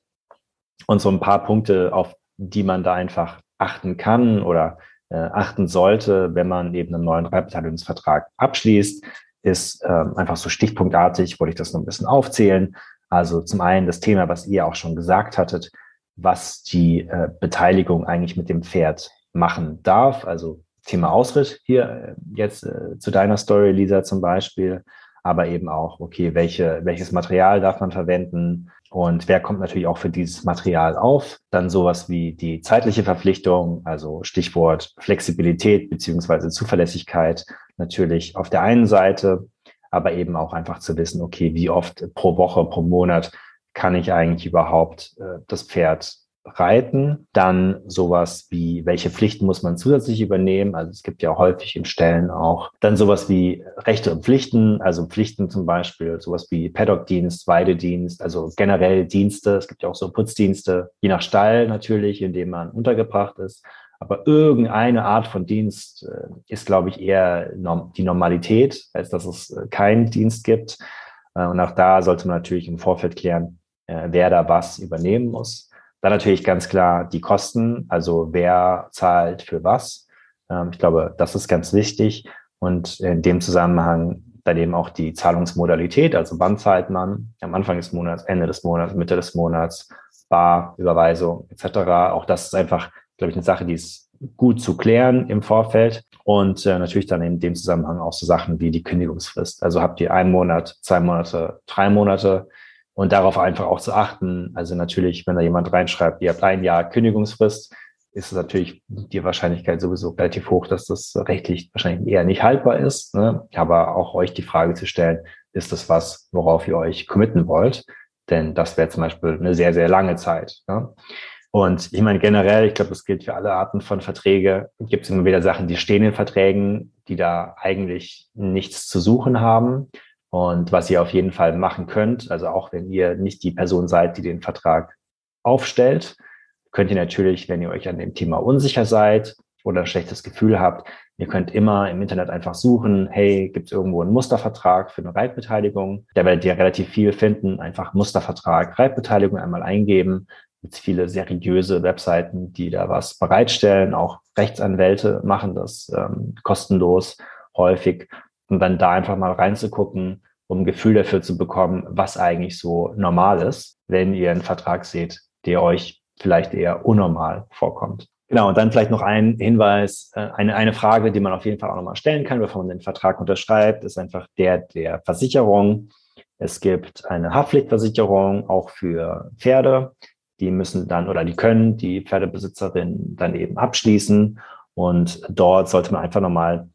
und so ein paar Punkte, auf die man da einfach achten kann oder äh, achten sollte, wenn man eben einen neuen Reitbeteiligungsvertrag abschließt, ist ähm, einfach so stichpunktartig, wollte ich das noch ein bisschen aufzählen. Also zum einen das Thema, was ihr auch schon gesagt hattet, was die äh, Beteiligung eigentlich mit dem Pferd machen darf. Also Thema Ausritt hier äh, jetzt äh, zu deiner Story, Lisa zum Beispiel, aber eben auch, okay, welche, welches Material darf man verwenden und wer kommt natürlich auch für dieses Material auf. Dann sowas wie die zeitliche Verpflichtung, also Stichwort Flexibilität beziehungsweise Zuverlässigkeit natürlich auf der einen Seite, aber eben auch einfach zu wissen, okay, wie oft pro Woche, pro Monat kann ich eigentlich überhaupt äh, das Pferd reiten. Dann sowas wie, welche Pflichten muss man zusätzlich übernehmen? Also es gibt ja häufig in Stellen auch dann sowas wie Rechte und Pflichten, also Pflichten zum Beispiel, sowas wie Paddock-Dienst, Weidedienst, also generell Dienste. Es gibt ja auch so Putzdienste, je nach Stall natürlich, in dem man untergebracht ist. Aber irgendeine Art von Dienst äh, ist, glaube ich, eher die Normalität, als dass es äh, keinen Dienst gibt. Äh, und auch da sollte man natürlich im Vorfeld klären, wer da was übernehmen muss. Dann natürlich ganz klar die Kosten, also wer zahlt für was. Ähm, ich glaube, das ist ganz wichtig. Und in dem Zusammenhang dann eben auch die Zahlungsmodalität, also wann zahlt man am Anfang des Monats, Ende des Monats, Mitte des Monats, Bar, Überweisung etc. Auch das ist einfach, glaube ich, eine Sache, die ist gut zu klären im Vorfeld. Und äh, natürlich dann in dem Zusammenhang auch so Sachen wie die Kündigungsfrist. Also habt ihr einen Monat, zwei Monate, drei Monate, und darauf einfach auch zu achten. Also natürlich, wenn da jemand reinschreibt, ihr habt ein Jahr Kündigungsfrist, ist es natürlich die Wahrscheinlichkeit sowieso relativ hoch, dass das rechtlich wahrscheinlich eher nicht haltbar ist. Ne? Aber auch euch die Frage zu stellen, ist das was, worauf ihr euch committen wollt? Denn das wäre zum Beispiel eine sehr, sehr lange Zeit. Ne? Und ich meine, generell, ich glaube, das gilt für alle Arten von Verträge, gibt es immer wieder Sachen, die stehen in Verträgen, die da eigentlich nichts zu suchen haben. Und was ihr auf jeden Fall machen könnt, also auch wenn ihr nicht die Person seid, die den Vertrag aufstellt, könnt ihr natürlich, wenn ihr euch an dem Thema unsicher seid oder ein schlechtes Gefühl habt, ihr könnt immer im Internet einfach suchen, hey, gibt es irgendwo einen Mustervertrag für eine Reitbeteiligung? Da werdet ihr relativ viel finden, einfach Mustervertrag, Reitbeteiligung einmal eingeben. Gibt viele seriöse Webseiten, die da was bereitstellen. Auch Rechtsanwälte machen das ähm, kostenlos häufig und dann da einfach mal reinzugucken, um ein Gefühl dafür zu bekommen, was eigentlich so normal ist, wenn ihr einen Vertrag seht, der euch vielleicht eher unnormal vorkommt. Genau, und dann vielleicht noch ein Hinweis, äh, eine, eine Frage, die man auf jeden Fall auch nochmal stellen kann, bevor man den Vertrag unterschreibt, ist einfach der der Versicherung. Es gibt eine Haftpflichtversicherung auch für Pferde. Die müssen dann oder die können die Pferdebesitzerin dann eben abschließen. Und dort sollte man einfach nochmal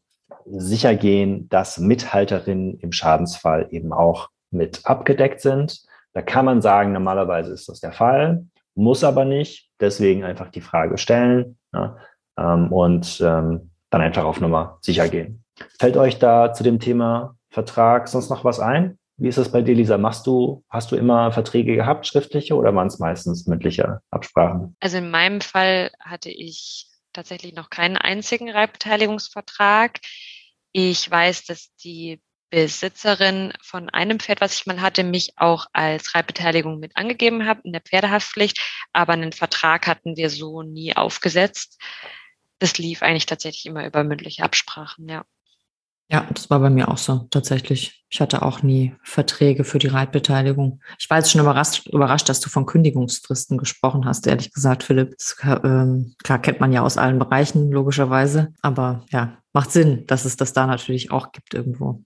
sicher gehen, dass Mithalterinnen im Schadensfall eben auch mit abgedeckt sind. Da kann man sagen, normalerweise ist das der Fall, muss aber nicht. Deswegen einfach die Frage stellen ja, ähm, und ähm, dann einfach auf Nummer sicher gehen. Fällt euch da zu dem Thema Vertrag sonst noch was ein? Wie ist das bei dir, Lisa? Machst du, hast du immer Verträge gehabt, schriftliche, oder waren es meistens mündliche Absprachen? Also in meinem Fall hatte ich tatsächlich noch keinen einzigen Reibbeteiligungsvertrag. Ich weiß, dass die Besitzerin von einem Pferd, was ich mal hatte, mich auch als Reitbeteiligung mit angegeben hat in der Pferdehaftpflicht, aber einen Vertrag hatten wir so nie aufgesetzt. Das lief eigentlich tatsächlich immer über mündliche Absprachen, ja. Ja, das war bei mir auch so, tatsächlich. Ich hatte auch nie Verträge für die Reitbeteiligung. Ich war jetzt schon überrascht, überrascht dass du von Kündigungsfristen gesprochen hast, ehrlich gesagt, Philipp. Das, ähm, klar kennt man ja aus allen Bereichen, logischerweise. Aber ja, macht Sinn, dass es das da natürlich auch gibt irgendwo.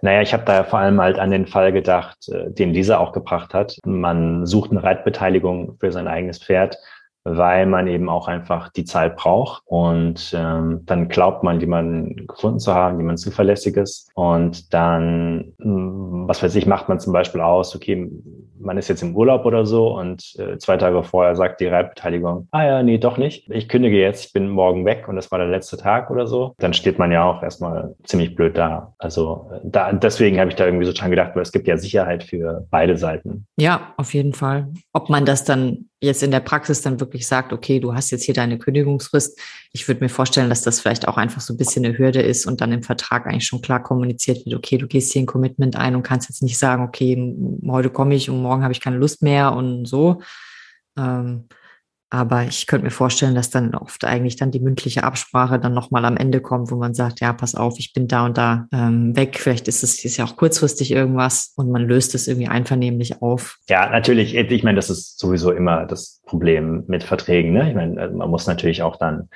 Naja, ich habe da vor allem halt an den Fall gedacht, äh, den Lisa auch gebracht hat. Man sucht eine Reitbeteiligung für sein eigenes Pferd weil man eben auch einfach die Zeit braucht und ähm, dann glaubt man, jemanden gefunden zu haben, jemand zuverlässiges und dann, hm, was weiß ich, macht man zum Beispiel aus, okay, man ist jetzt im Urlaub oder so und äh, zwei Tage vorher sagt die Reitbeteiligung, ah ja, nee, doch nicht, ich kündige jetzt, ich bin morgen weg und das war der letzte Tag oder so, dann steht man ja auch erstmal ziemlich blöd da. Also da, deswegen habe ich da irgendwie so dran gedacht, weil es gibt ja Sicherheit für beide Seiten. Ja, auf jeden Fall. Ob man das dann jetzt in der Praxis dann wirklich sagt, okay, du hast jetzt hier deine Kündigungsfrist. Ich würde mir vorstellen, dass das vielleicht auch einfach so ein bisschen eine Hürde ist und dann im Vertrag eigentlich schon klar kommuniziert wird, okay, du gehst hier ein Commitment ein und kannst jetzt nicht sagen, okay, heute komme ich und morgen habe ich keine Lust mehr und so. Ähm, Aber ich könnte mir vorstellen, dass dann oft eigentlich dann die mündliche Absprache dann nochmal am Ende kommt, wo man sagt, ja, pass auf, ich bin da und da ähm, weg. Vielleicht ist es ist ja auch kurzfristig irgendwas und man löst es irgendwie einvernehmlich auf. Ja, natürlich. Ich meine, das ist sowieso immer das Problem mit Verträgen. Ne? Ich meine, man muss natürlich auch dann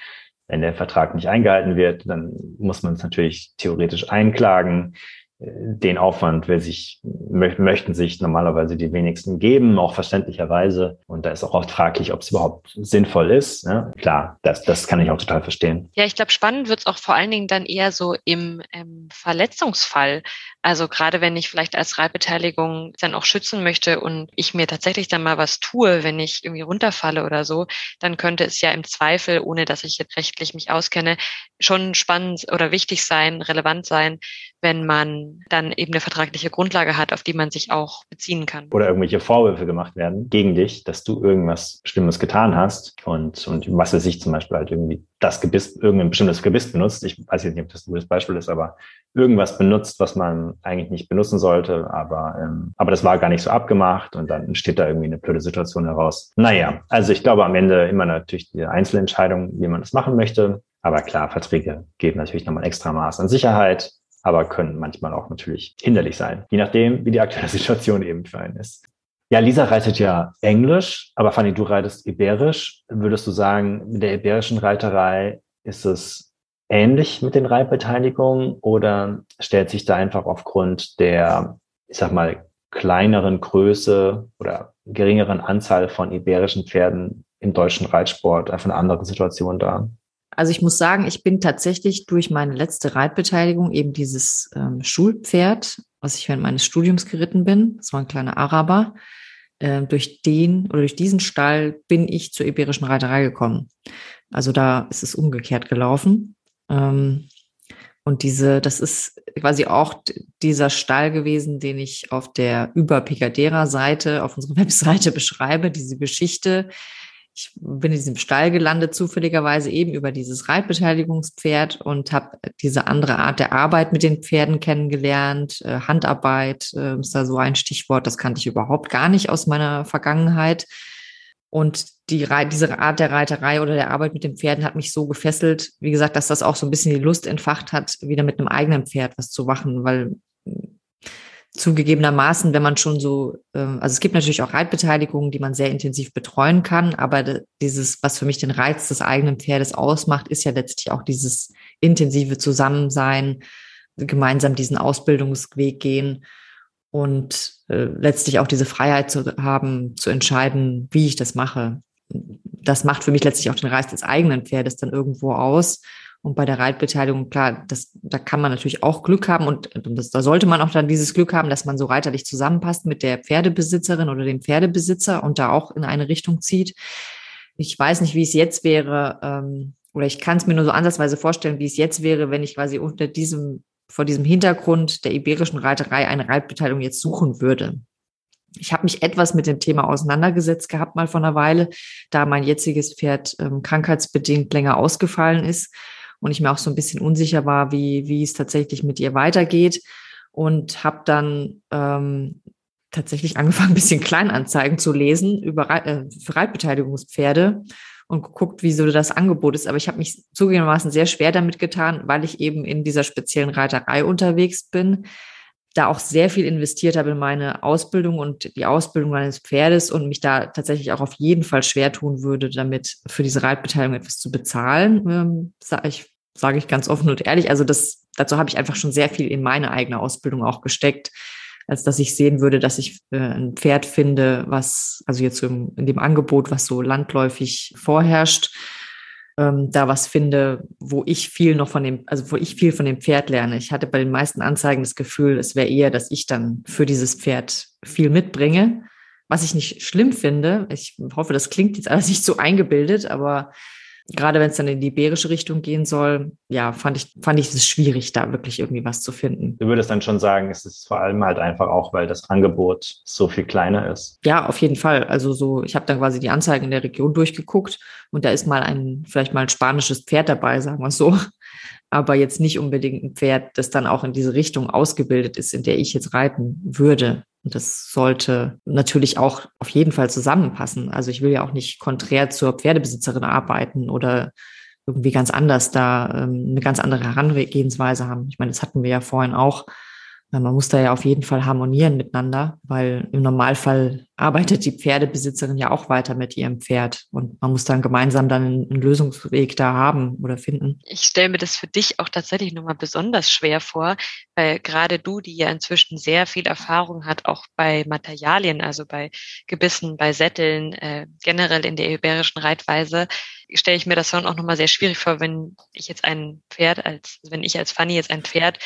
wenn der Vertrag nicht eingehalten wird, dann muss man es natürlich theoretisch einklagen den Aufwand will sich, möchten sich normalerweise die wenigsten geben, auch verständlicherweise. Und da ist auch oft fraglich, ob es überhaupt sinnvoll ist. Ne? Klar, das, das kann ich auch total verstehen. Ja, ich glaube, spannend wird es auch vor allen Dingen dann eher so im ähm, Verletzungsfall. Also gerade wenn ich vielleicht als Reitbeteiligung dann auch schützen möchte und ich mir tatsächlich dann mal was tue, wenn ich irgendwie runterfalle oder so, dann könnte es ja im Zweifel, ohne dass ich jetzt rechtlich mich auskenne, schon spannend oder wichtig sein, relevant sein, wenn man dann eben eine vertragliche Grundlage hat, auf die man sich auch beziehen kann. Oder irgendwelche Vorwürfe gemacht werden gegen dich, dass du irgendwas Schlimmes getan hast und, und was weiß ich zum Beispiel halt irgendwie das Gebiss, irgendein bestimmtes Gebiss benutzt. Ich weiß jetzt nicht, ob das ein gutes Beispiel ist, aber irgendwas benutzt, was man eigentlich nicht benutzen sollte, aber, ähm, aber das war gar nicht so abgemacht und dann entsteht da irgendwie eine blöde Situation heraus. Naja, also ich glaube am Ende immer natürlich die Einzelentscheidung, wie man das machen möchte. Aber klar, Verträge geben natürlich nochmal extra Maß an Sicherheit aber können manchmal auch natürlich hinderlich sein, je nachdem, wie die aktuelle Situation eben für einen ist. Ja, Lisa reitet ja Englisch, aber Fanny, du reitest Iberisch. Würdest du sagen, mit der iberischen Reiterei ist es ähnlich mit den Reitbeteiligungen oder stellt sich da einfach aufgrund der, ich sag mal, kleineren Größe oder geringeren Anzahl von iberischen Pferden im deutschen Reitsport einfach eine andere Situation dar? Also ich muss sagen, ich bin tatsächlich durch meine letzte Reitbeteiligung eben dieses ähm, Schulpferd, was ich während meines Studiums geritten bin, das war ein kleiner Araber, äh, durch den oder durch diesen Stall bin ich zur iberischen Reiterei gekommen. Also da ist es umgekehrt gelaufen. Ähm, und diese, das ist quasi auch dieser Stall gewesen, den ich auf der Über Picadera Seite, auf unserer Webseite beschreibe, diese Geschichte, ich bin in diesem Stall gelandet, zufälligerweise eben über dieses Reitbeteiligungspferd und habe diese andere Art der Arbeit mit den Pferden kennengelernt. Äh, Handarbeit äh, ist da so ein Stichwort, das kannte ich überhaupt gar nicht aus meiner Vergangenheit. Und die, diese Art der Reiterei oder der Arbeit mit den Pferden hat mich so gefesselt, wie gesagt, dass das auch so ein bisschen die Lust entfacht hat, wieder mit einem eigenen Pferd was zu machen, weil zugegebenermaßen, wenn man schon so, ähm, also es gibt natürlich auch Reitbeteiligungen, die man sehr intensiv betreuen kann, aber dieses, was für mich den Reiz des eigenen Pferdes ausmacht, ist ja letztlich auch dieses intensive Zusammensein, gemeinsam diesen Ausbildungsweg gehen und äh, letztlich auch diese Freiheit zu haben, zu entscheiden, wie ich das mache. Das macht für mich letztlich auch den Reiz des eigenen Pferdes dann irgendwo aus. Und bei der Reitbeteiligung, klar, das, da kann man natürlich auch Glück haben und das, da sollte man auch dann dieses Glück haben, dass man so reiterlich zusammenpasst mit der Pferdebesitzerin oder dem Pferdebesitzer und da auch in eine Richtung zieht. Ich weiß nicht, wie es jetzt wäre, ähm, oder ich kann es mir nur so ansatzweise vorstellen, wie es jetzt wäre, wenn ich quasi unter diesem, vor diesem Hintergrund der iberischen Reiterei eine Reitbeteiligung jetzt suchen würde. Ich habe mich etwas mit dem Thema auseinandergesetzt gehabt, mal vor einer Weile, da mein jetziges Pferd ähm, krankheitsbedingt länger ausgefallen ist und ich mir auch so ein bisschen unsicher war, wie, wie es tatsächlich mit ihr weitergeht. Und habe dann ähm, tatsächlich angefangen, ein bisschen Kleinanzeigen zu lesen über äh, für Reitbeteiligungspferde und geguckt, wie so das Angebot ist. Aber ich habe mich zugegebenermaßen sehr schwer damit getan, weil ich eben in dieser speziellen Reiterei unterwegs bin da auch sehr viel investiert habe in meine Ausbildung und die Ausbildung meines Pferdes und mich da tatsächlich auch auf jeden Fall schwer tun würde, damit für diese Reitbeteiligung etwas zu bezahlen, ähm, sage ich, sage ich ganz offen und ehrlich. Also das, dazu habe ich einfach schon sehr viel in meine eigene Ausbildung auch gesteckt, als dass ich sehen würde, dass ich äh, ein Pferd finde, was, also jetzt in, in dem Angebot, was so landläufig vorherrscht, ähm, da was finde, wo ich viel noch von dem, also wo ich viel von dem Pferd lerne. Ich hatte bei den meisten Anzeigen das Gefühl, es wäre eher, dass ich dann für dieses Pferd viel mitbringe, was ich nicht schlimm finde. Ich hoffe, das klingt jetzt alles nicht so eingebildet, aber gerade wenn es dann in die iberische Richtung gehen soll, ja, fand ich, fand ich es schwierig, da wirklich irgendwie was zu finden. Du würdest dann schon sagen, es ist vor allem halt einfach auch, weil das Angebot so viel kleiner ist. Ja, auf jeden Fall. Also so, ich habe dann quasi die Anzeigen in der Region durchgeguckt und da ist mal ein, vielleicht mal ein spanisches Pferd dabei, sagen wir so. Aber jetzt nicht unbedingt ein Pferd, das dann auch in diese Richtung ausgebildet ist, in der ich jetzt reiten würde. Und das sollte natürlich auch auf jeden Fall zusammenpassen. Also ich will ja auch nicht konträr zur Pferdebesitzerin arbeiten oder irgendwie ganz anders da ähm, eine ganz andere Herangehensweise haben. Ich meine, das hatten wir ja vorhin auch. Man muss da ja auf jeden Fall harmonieren miteinander, weil im Normalfall arbeitet die Pferdebesitzerin ja auch weiter mit ihrem Pferd und man muss dann gemeinsam dann einen Lösungsweg da haben oder finden. Ich stelle mir das für dich auch tatsächlich nochmal besonders schwer vor, weil gerade du, die ja inzwischen sehr viel Erfahrung hat, auch bei Materialien, also bei Gebissen, bei Sätteln, äh, generell in der iberischen Reitweise, stelle ich mir das dann auch nochmal sehr schwierig vor, wenn ich jetzt ein Pferd als, wenn ich als Fanny jetzt ein Pferd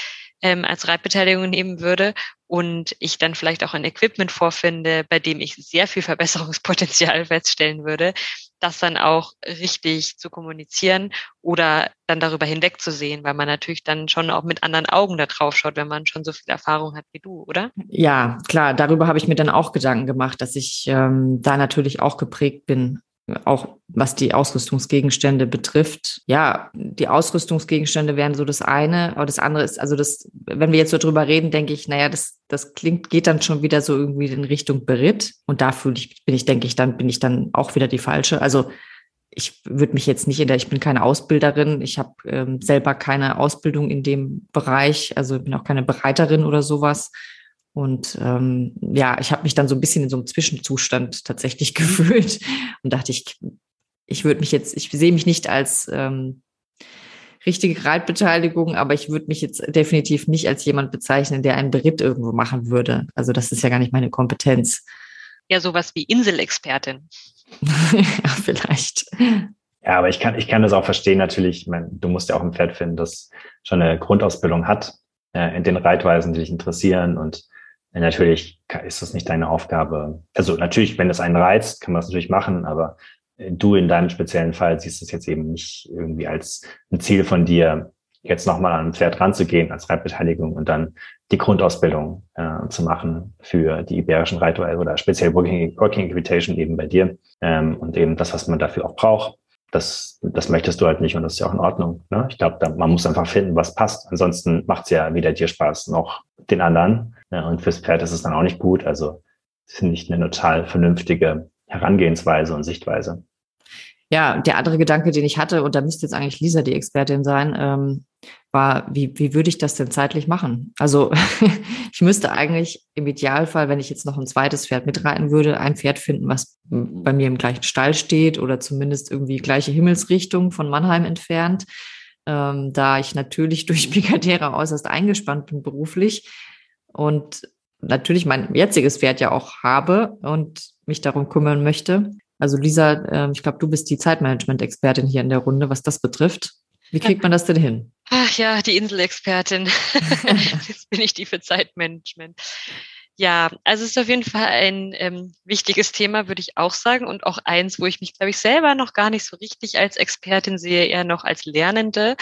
ähm, als Reitbeteiligung nehmen würde und ich dann vielleicht auch ein Equipment vorfinde, bei dem ich sehr viel Verbesserungspotenzial feststellen würde, das dann auch richtig zu kommunizieren oder dann darüber hinwegzusehen, weil man natürlich dann schon auch mit anderen Augen da drauf schaut, wenn man schon so viel Erfahrung hat wie du, oder? Ja, klar, darüber habe ich mir dann auch Gedanken gemacht, dass ich ähm, da natürlich auch geprägt bin auch was die Ausrüstungsgegenstände betrifft. Ja, die Ausrüstungsgegenstände wären so das eine, aber das andere ist, also das, wenn wir jetzt so drüber reden, denke ich, naja, das, das klingt, geht dann schon wieder so irgendwie in Richtung Beritt. Und da fühle ich, bin ich, denke ich, dann bin ich dann auch wieder die falsche. Also ich würde mich jetzt nicht in der, ich bin keine Ausbilderin, ich habe ähm, selber keine Ausbildung in dem Bereich, also bin auch keine Bereiterin oder sowas. Und ähm, ja, ich habe mich dann so ein bisschen in so einem Zwischenzustand tatsächlich gefühlt und dachte, ich, ich würde mich jetzt, ich sehe mich nicht als ähm, richtige Reitbeteiligung, aber ich würde mich jetzt definitiv nicht als jemand bezeichnen, der einen Beritt irgendwo machen würde. Also das ist ja gar nicht meine Kompetenz. Ja, sowas wie Inselexpertin. ja, vielleicht. Ja, aber ich kann, ich kann das auch verstehen natürlich. Ich meine, du musst ja auch ein Pferd finden, das schon eine Grundausbildung hat äh, in den Reitweisen, die dich interessieren und Natürlich ist das nicht deine Aufgabe. Also natürlich, wenn das einen reizt, kann man das natürlich machen, aber du in deinem speziellen Fall siehst es jetzt eben nicht irgendwie als ein Ziel von dir, jetzt nochmal an ein Pferd ranzugehen als Reitbeteiligung und dann die Grundausbildung äh, zu machen für die iberischen Reitweise oder speziell Working, Working Equitation eben bei dir ähm, und eben das, was man dafür auch braucht. Das, das möchtest du halt nicht und das ist ja auch in Ordnung. Ne? Ich glaube, man muss einfach finden, was passt. Ansonsten macht es ja weder dir Spaß noch den anderen. Ja, und fürs Pferd ist es dann auch nicht gut. Also finde ich eine total vernünftige Herangehensweise und Sichtweise. Ja, der andere Gedanke, den ich hatte, und da müsste jetzt eigentlich Lisa die Expertin sein, ähm, war, wie, wie würde ich das denn zeitlich machen? Also ich müsste eigentlich im Idealfall, wenn ich jetzt noch ein zweites Pferd mitreiten würde, ein Pferd finden, was bei mir im gleichen Stall steht oder zumindest irgendwie gleiche Himmelsrichtung von Mannheim entfernt. Ähm, da ich natürlich durch Picadera äußerst eingespannt bin beruflich, und natürlich mein jetziges Pferd ja auch habe und mich darum kümmern möchte. Also Lisa, äh, ich glaube, du bist die Zeitmanagement-Expertin hier in der Runde, was das betrifft. Wie kriegt man das denn hin? Ach ja, die Inselexpertin. Jetzt bin ich die für Zeitmanagement. Ja, also es ist auf jeden Fall ein ähm, wichtiges Thema, würde ich auch sagen. Und auch eins, wo ich mich, glaube ich, selber noch gar nicht so richtig als Expertin sehe, eher noch als Lernende.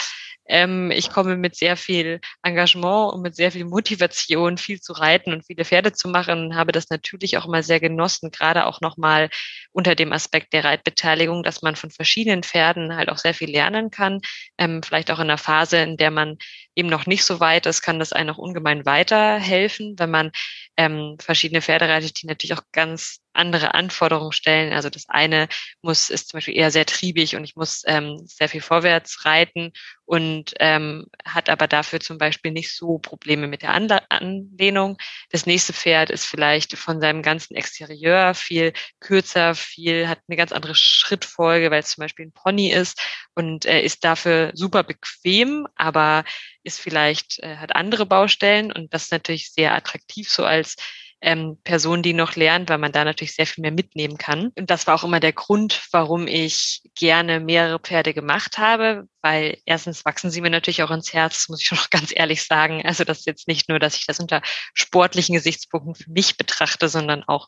Ähm, ich komme mit sehr viel Engagement und mit sehr viel Motivation, viel zu reiten und viele Pferde zu machen, habe das natürlich auch immer sehr genossen, gerade auch nochmal unter dem Aspekt der Reitbeteiligung, dass man von verschiedenen Pferden halt auch sehr viel lernen kann. Ähm, vielleicht auch in einer Phase, in der man eben noch nicht so weit ist, kann das einem auch ungemein weiterhelfen, wenn man ähm, verschiedene Pferde reitet, die natürlich auch ganz andere Anforderungen stellen. Also das eine muss ist zum Beispiel eher sehr triebig und ich muss ähm, sehr viel vorwärts reiten und ähm, hat aber dafür zum Beispiel nicht so Probleme mit der Anla Anlehnung. Das nächste Pferd ist vielleicht von seinem ganzen Exterieur viel kürzer, viel hat eine ganz andere Schrittfolge, weil es zum Beispiel ein Pony ist und äh, ist dafür super bequem, aber ist vielleicht äh, hat andere Baustellen und das ist natürlich sehr attraktiv so als ähm, Person, die noch lernt, weil man da natürlich sehr viel mehr mitnehmen kann. Und das war auch immer der Grund, warum ich gerne mehrere Pferde gemacht habe, weil erstens wachsen sie mir natürlich auch ins Herz, muss ich schon noch ganz ehrlich sagen. Also das ist jetzt nicht nur, dass ich das unter sportlichen Gesichtspunkten für mich betrachte, sondern auch,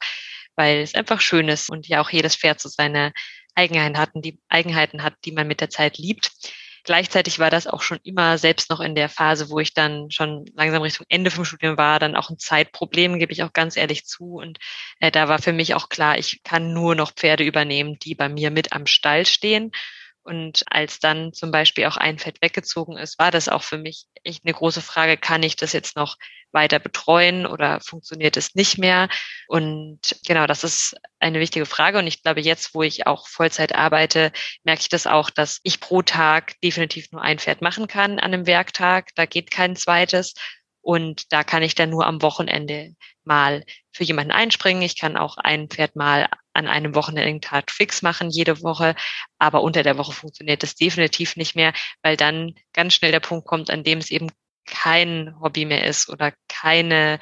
weil es einfach schön ist und ja auch jedes Pferd so seine Eigenheiten hat, die Eigenheiten hat, die man mit der Zeit liebt. Gleichzeitig war das auch schon immer, selbst noch in der Phase, wo ich dann schon langsam Richtung Ende vom Studium war, dann auch ein Zeitproblem, gebe ich auch ganz ehrlich zu. Und äh, da war für mich auch klar, ich kann nur noch Pferde übernehmen, die bei mir mit am Stall stehen. Und als dann zum Beispiel auch ein Fett weggezogen ist, war das auch für mich echt eine große Frage, kann ich das jetzt noch weiter betreuen oder funktioniert es nicht mehr? Und genau, das ist eine wichtige Frage. Und ich glaube, jetzt, wo ich auch Vollzeit arbeite, merke ich das auch, dass ich pro Tag definitiv nur ein Pferd machen kann an einem Werktag. Da geht kein zweites. Und da kann ich dann nur am Wochenende mal für jemanden einspringen. Ich kann auch ein Pferd mal an einem Wochenendtag fix machen, jede Woche. Aber unter der Woche funktioniert das definitiv nicht mehr, weil dann ganz schnell der Punkt kommt, an dem es eben kein Hobby mehr ist oder keine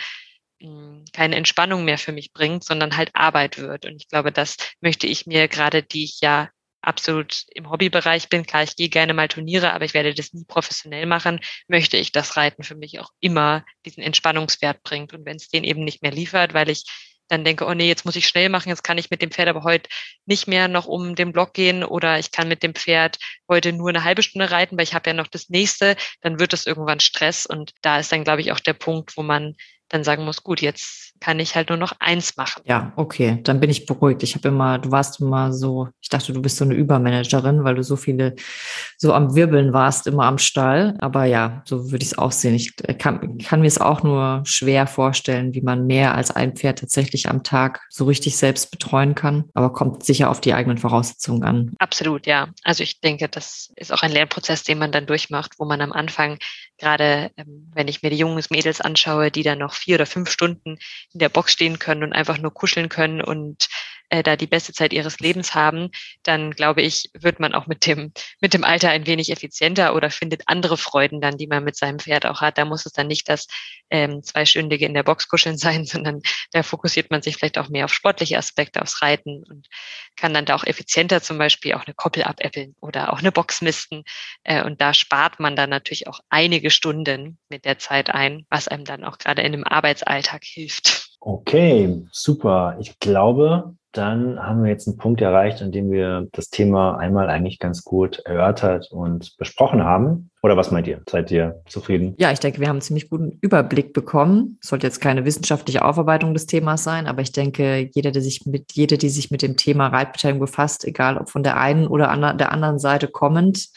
hm, keine Entspannung mehr für mich bringt, sondern halt Arbeit wird. Und ich glaube, das möchte ich mir gerade, die ich ja absolut im Hobbybereich bin. Klar, ich gehe gerne mal Turniere, aber ich werde das nie professionell machen. Möchte ich, dass Reiten für mich auch immer diesen Entspannungswert bringt. Und wenn es den eben nicht mehr liefert, weil ich dann denke, oh nee, jetzt muss ich schnell machen, jetzt kann ich mit dem Pferd aber heute nicht mehr noch um den Block gehen oder ich kann mit dem Pferd heute nur eine halbe Stunde reiten, weil ich habe ja noch das nächste, dann wird es irgendwann Stress und da ist dann, glaube ich, auch der Punkt, wo man dann sagen muss, gut, jetzt kann ich halt nur noch eins machen. Ja, okay, dann bin ich beruhigt. Ich habe immer, du warst immer so, ich dachte, du bist so eine Übermanagerin, weil du so viele, so am Wirbeln warst, immer am Stall. Aber ja, so würde ich es auch sehen. Ich kann, kann mir es auch nur schwer vorstellen, wie man mehr als ein Pferd tatsächlich am Tag so richtig selbst betreuen kann. Aber kommt sicher auf die eigenen Voraussetzungen an. Absolut, ja. Also ich denke, das ist auch ein Lernprozess, den man dann durchmacht, wo man am Anfang gerade, ähm, wenn ich mir die jungen Mädels anschaue, die dann noch vier oder fünf Stunden in der Box stehen können und einfach nur kuscheln können und äh, da die beste Zeit ihres Lebens haben, dann glaube ich, wird man auch mit dem, mit dem Alter ein wenig effizienter oder findet andere Freuden dann, die man mit seinem Pferd auch hat. Da muss es dann nicht das ähm, zweistündige in der Box kuscheln sein, sondern da fokussiert man sich vielleicht auch mehr auf sportliche Aspekte, aufs Reiten und kann dann da auch effizienter zum Beispiel auch eine Koppel abäppeln oder auch eine Box misten. Äh, und da spart man dann natürlich auch einige Stunden mit der Zeit ein, was einem dann auch gerade in dem Arbeitsalltag hilft. Okay, super. Ich glaube, dann haben wir jetzt einen Punkt erreicht, an dem wir das Thema einmal eigentlich ganz gut erörtert und besprochen haben. Oder was meint ihr? Seid ihr zufrieden? Ja, ich denke, wir haben einen ziemlich guten Überblick bekommen. Es sollte jetzt keine wissenschaftliche Aufarbeitung des Themas sein, aber ich denke, jeder, der sich mit, jede, die sich mit dem Thema Reitbeteiligung befasst, egal ob von der einen oder der anderen Seite kommend,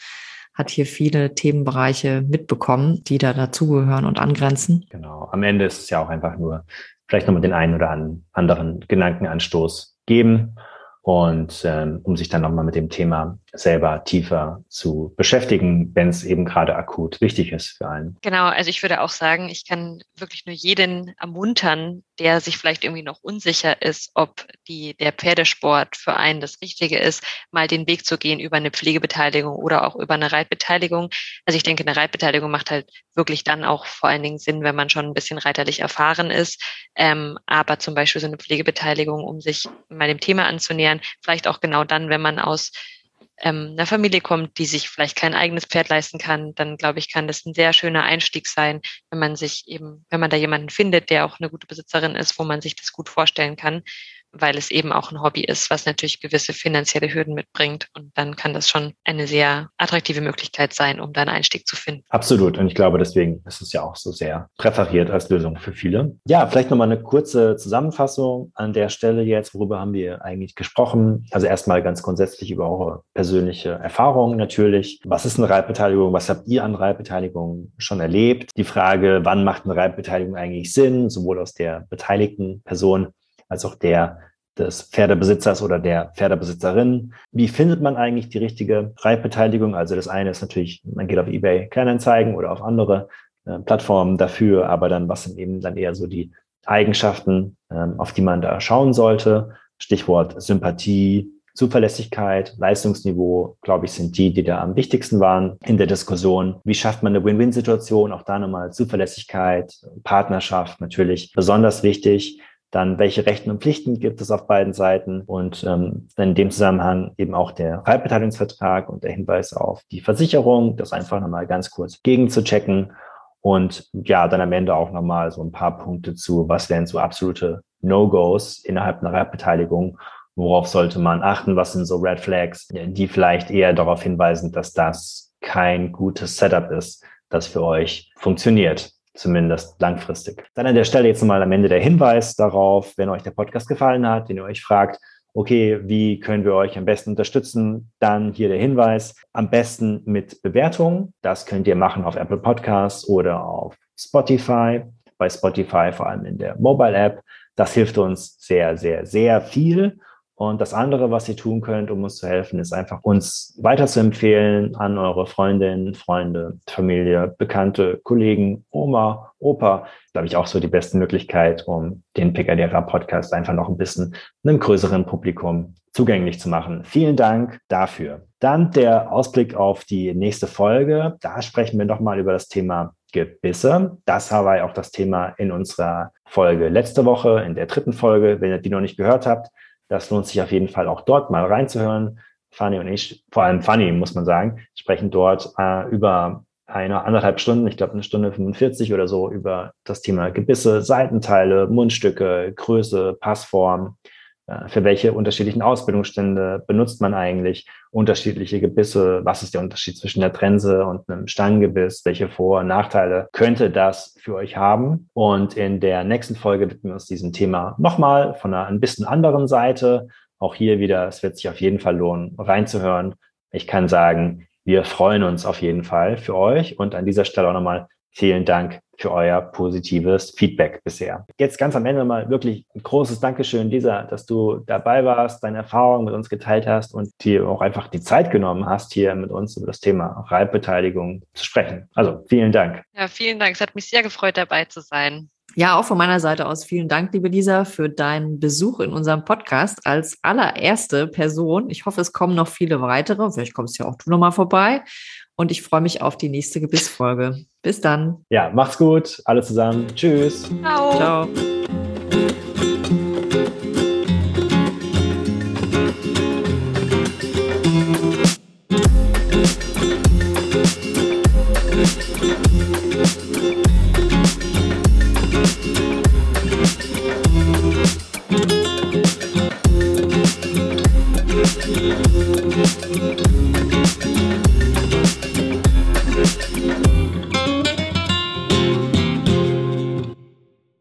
hat hier viele Themenbereiche mitbekommen, die da dazugehören und angrenzen. Genau. Am Ende ist es ja auch einfach nur vielleicht nochmal den einen oder anderen Gedankenanstoß geben und ähm, um sich dann nochmal mit dem Thema selber tiefer zu beschäftigen, wenn es eben gerade akut wichtig ist für einen. Genau, also ich würde auch sagen, ich kann wirklich nur jeden ermuntern, der sich vielleicht irgendwie noch unsicher ist, ob die, der Pferdesport für einen das Richtige ist, mal den Weg zu gehen über eine Pflegebeteiligung oder auch über eine Reitbeteiligung. Also ich denke, eine Reitbeteiligung macht halt wirklich dann auch vor allen Dingen Sinn, wenn man schon ein bisschen reiterlich erfahren ist. Ähm, aber zum Beispiel so eine Pflegebeteiligung, um sich mal dem Thema anzunähern, vielleicht auch genau dann, wenn man aus ähm, einer Familie kommt, die sich vielleicht kein eigenes Pferd leisten kann, dann glaube ich, kann das ein sehr schöner Einstieg sein, wenn man sich eben, wenn man da jemanden findet, der auch eine gute Besitzerin ist, wo man sich das gut vorstellen kann weil es eben auch ein Hobby ist, was natürlich gewisse finanzielle Hürden mitbringt. Und dann kann das schon eine sehr attraktive Möglichkeit sein, um da einen Einstieg zu finden. Absolut. Und ich glaube, deswegen ist es ja auch so sehr präferiert als Lösung für viele. Ja, vielleicht nochmal eine kurze Zusammenfassung an der Stelle jetzt. Worüber haben wir eigentlich gesprochen? Also erstmal ganz grundsätzlich über eure persönliche Erfahrungen natürlich. Was ist eine Reitbeteiligung? Was habt ihr an Reitbeteiligung schon erlebt? Die Frage, wann macht eine Reitbeteiligung eigentlich Sinn? Sowohl aus der beteiligten Person als auch der des Pferdebesitzers oder der Pferdebesitzerin. Wie findet man eigentlich die richtige Reitbeteiligung? Also das eine ist natürlich, man geht auf eBay Kleinanzeigen oder auf andere äh, Plattformen dafür, aber dann was sind eben dann eher so die Eigenschaften, ähm, auf die man da schauen sollte? Stichwort Sympathie, Zuverlässigkeit, Leistungsniveau, glaube ich, sind die, die da am wichtigsten waren in der Diskussion. Wie schafft man eine Win-Win-Situation? Auch da nochmal Zuverlässigkeit, Partnerschaft natürlich besonders wichtig. Dann, welche Rechten und Pflichten gibt es auf beiden Seiten? Und ähm, in dem Zusammenhang eben auch der Freibeteiligungsvertrag und der Hinweis auf die Versicherung, das einfach nochmal ganz kurz gegen zu checken. Und ja, dann am Ende auch nochmal so ein paar Punkte zu, was wären so absolute No-Gos innerhalb einer Reitbeteiligung worauf sollte man achten, was sind so Red Flags, die vielleicht eher darauf hinweisen, dass das kein gutes Setup ist, das für euch funktioniert zumindest langfristig. Dann an der Stelle jetzt nochmal am Ende der Hinweis darauf, wenn euch der Podcast gefallen hat, den ihr euch fragt, okay, wie können wir euch am besten unterstützen? Dann hier der Hinweis, am besten mit Bewertungen. Das könnt ihr machen auf Apple Podcasts oder auf Spotify. Bei Spotify vor allem in der Mobile App. Das hilft uns sehr, sehr, sehr viel. Und das andere, was ihr tun könnt, um uns zu helfen, ist einfach uns weiterzuempfehlen an eure Freundinnen, Freunde, Familie, Bekannte, Kollegen, Oma, Opa. Glaube ich auch so die beste Möglichkeit, um den PKDFA Podcast einfach noch ein bisschen einem größeren Publikum zugänglich zu machen. Vielen Dank dafür. Dann der Ausblick auf die nächste Folge. Da sprechen wir nochmal über das Thema Gebisse. Das war ja auch das Thema in unserer Folge letzte Woche, in der dritten Folge. Wenn ihr die noch nicht gehört habt, das lohnt sich auf jeden Fall auch dort mal reinzuhören. Fanny und ich, vor allem Fanny, muss man sagen, sprechen dort äh, über eine anderthalb Stunden, ich glaube eine Stunde 45 oder so, über das Thema Gebisse, Seitenteile, Mundstücke, Größe, Passform, für welche unterschiedlichen Ausbildungsstände benutzt man eigentlich unterschiedliche Gebisse? Was ist der Unterschied zwischen der Trense und einem Stangengebiss? Welche Vor- und Nachteile könnte das für euch haben? Und in der nächsten Folge widmen wir uns diesem Thema nochmal von einer ein bisschen anderen Seite. Auch hier wieder, es wird sich auf jeden Fall lohnen, reinzuhören. Ich kann sagen, wir freuen uns auf jeden Fall für euch und an dieser Stelle auch nochmal vielen Dank für euer positives Feedback bisher. Jetzt ganz am Ende mal wirklich ein großes Dankeschön, Lisa, dass du dabei warst, deine Erfahrungen mit uns geteilt hast und dir auch einfach die Zeit genommen hast, hier mit uns über das Thema Reitbeteiligung zu sprechen. Also vielen Dank. Ja, vielen Dank. Es hat mich sehr gefreut, dabei zu sein. Ja, auch von meiner Seite aus vielen Dank, liebe Lisa, für deinen Besuch in unserem Podcast als allererste Person. Ich hoffe, es kommen noch viele weitere. Vielleicht kommst ja auch du nochmal vorbei. Und ich freue mich auf die nächste Gebissfolge. Bis dann. Ja, macht's gut. Alle zusammen. Tschüss. Ciao. Ciao.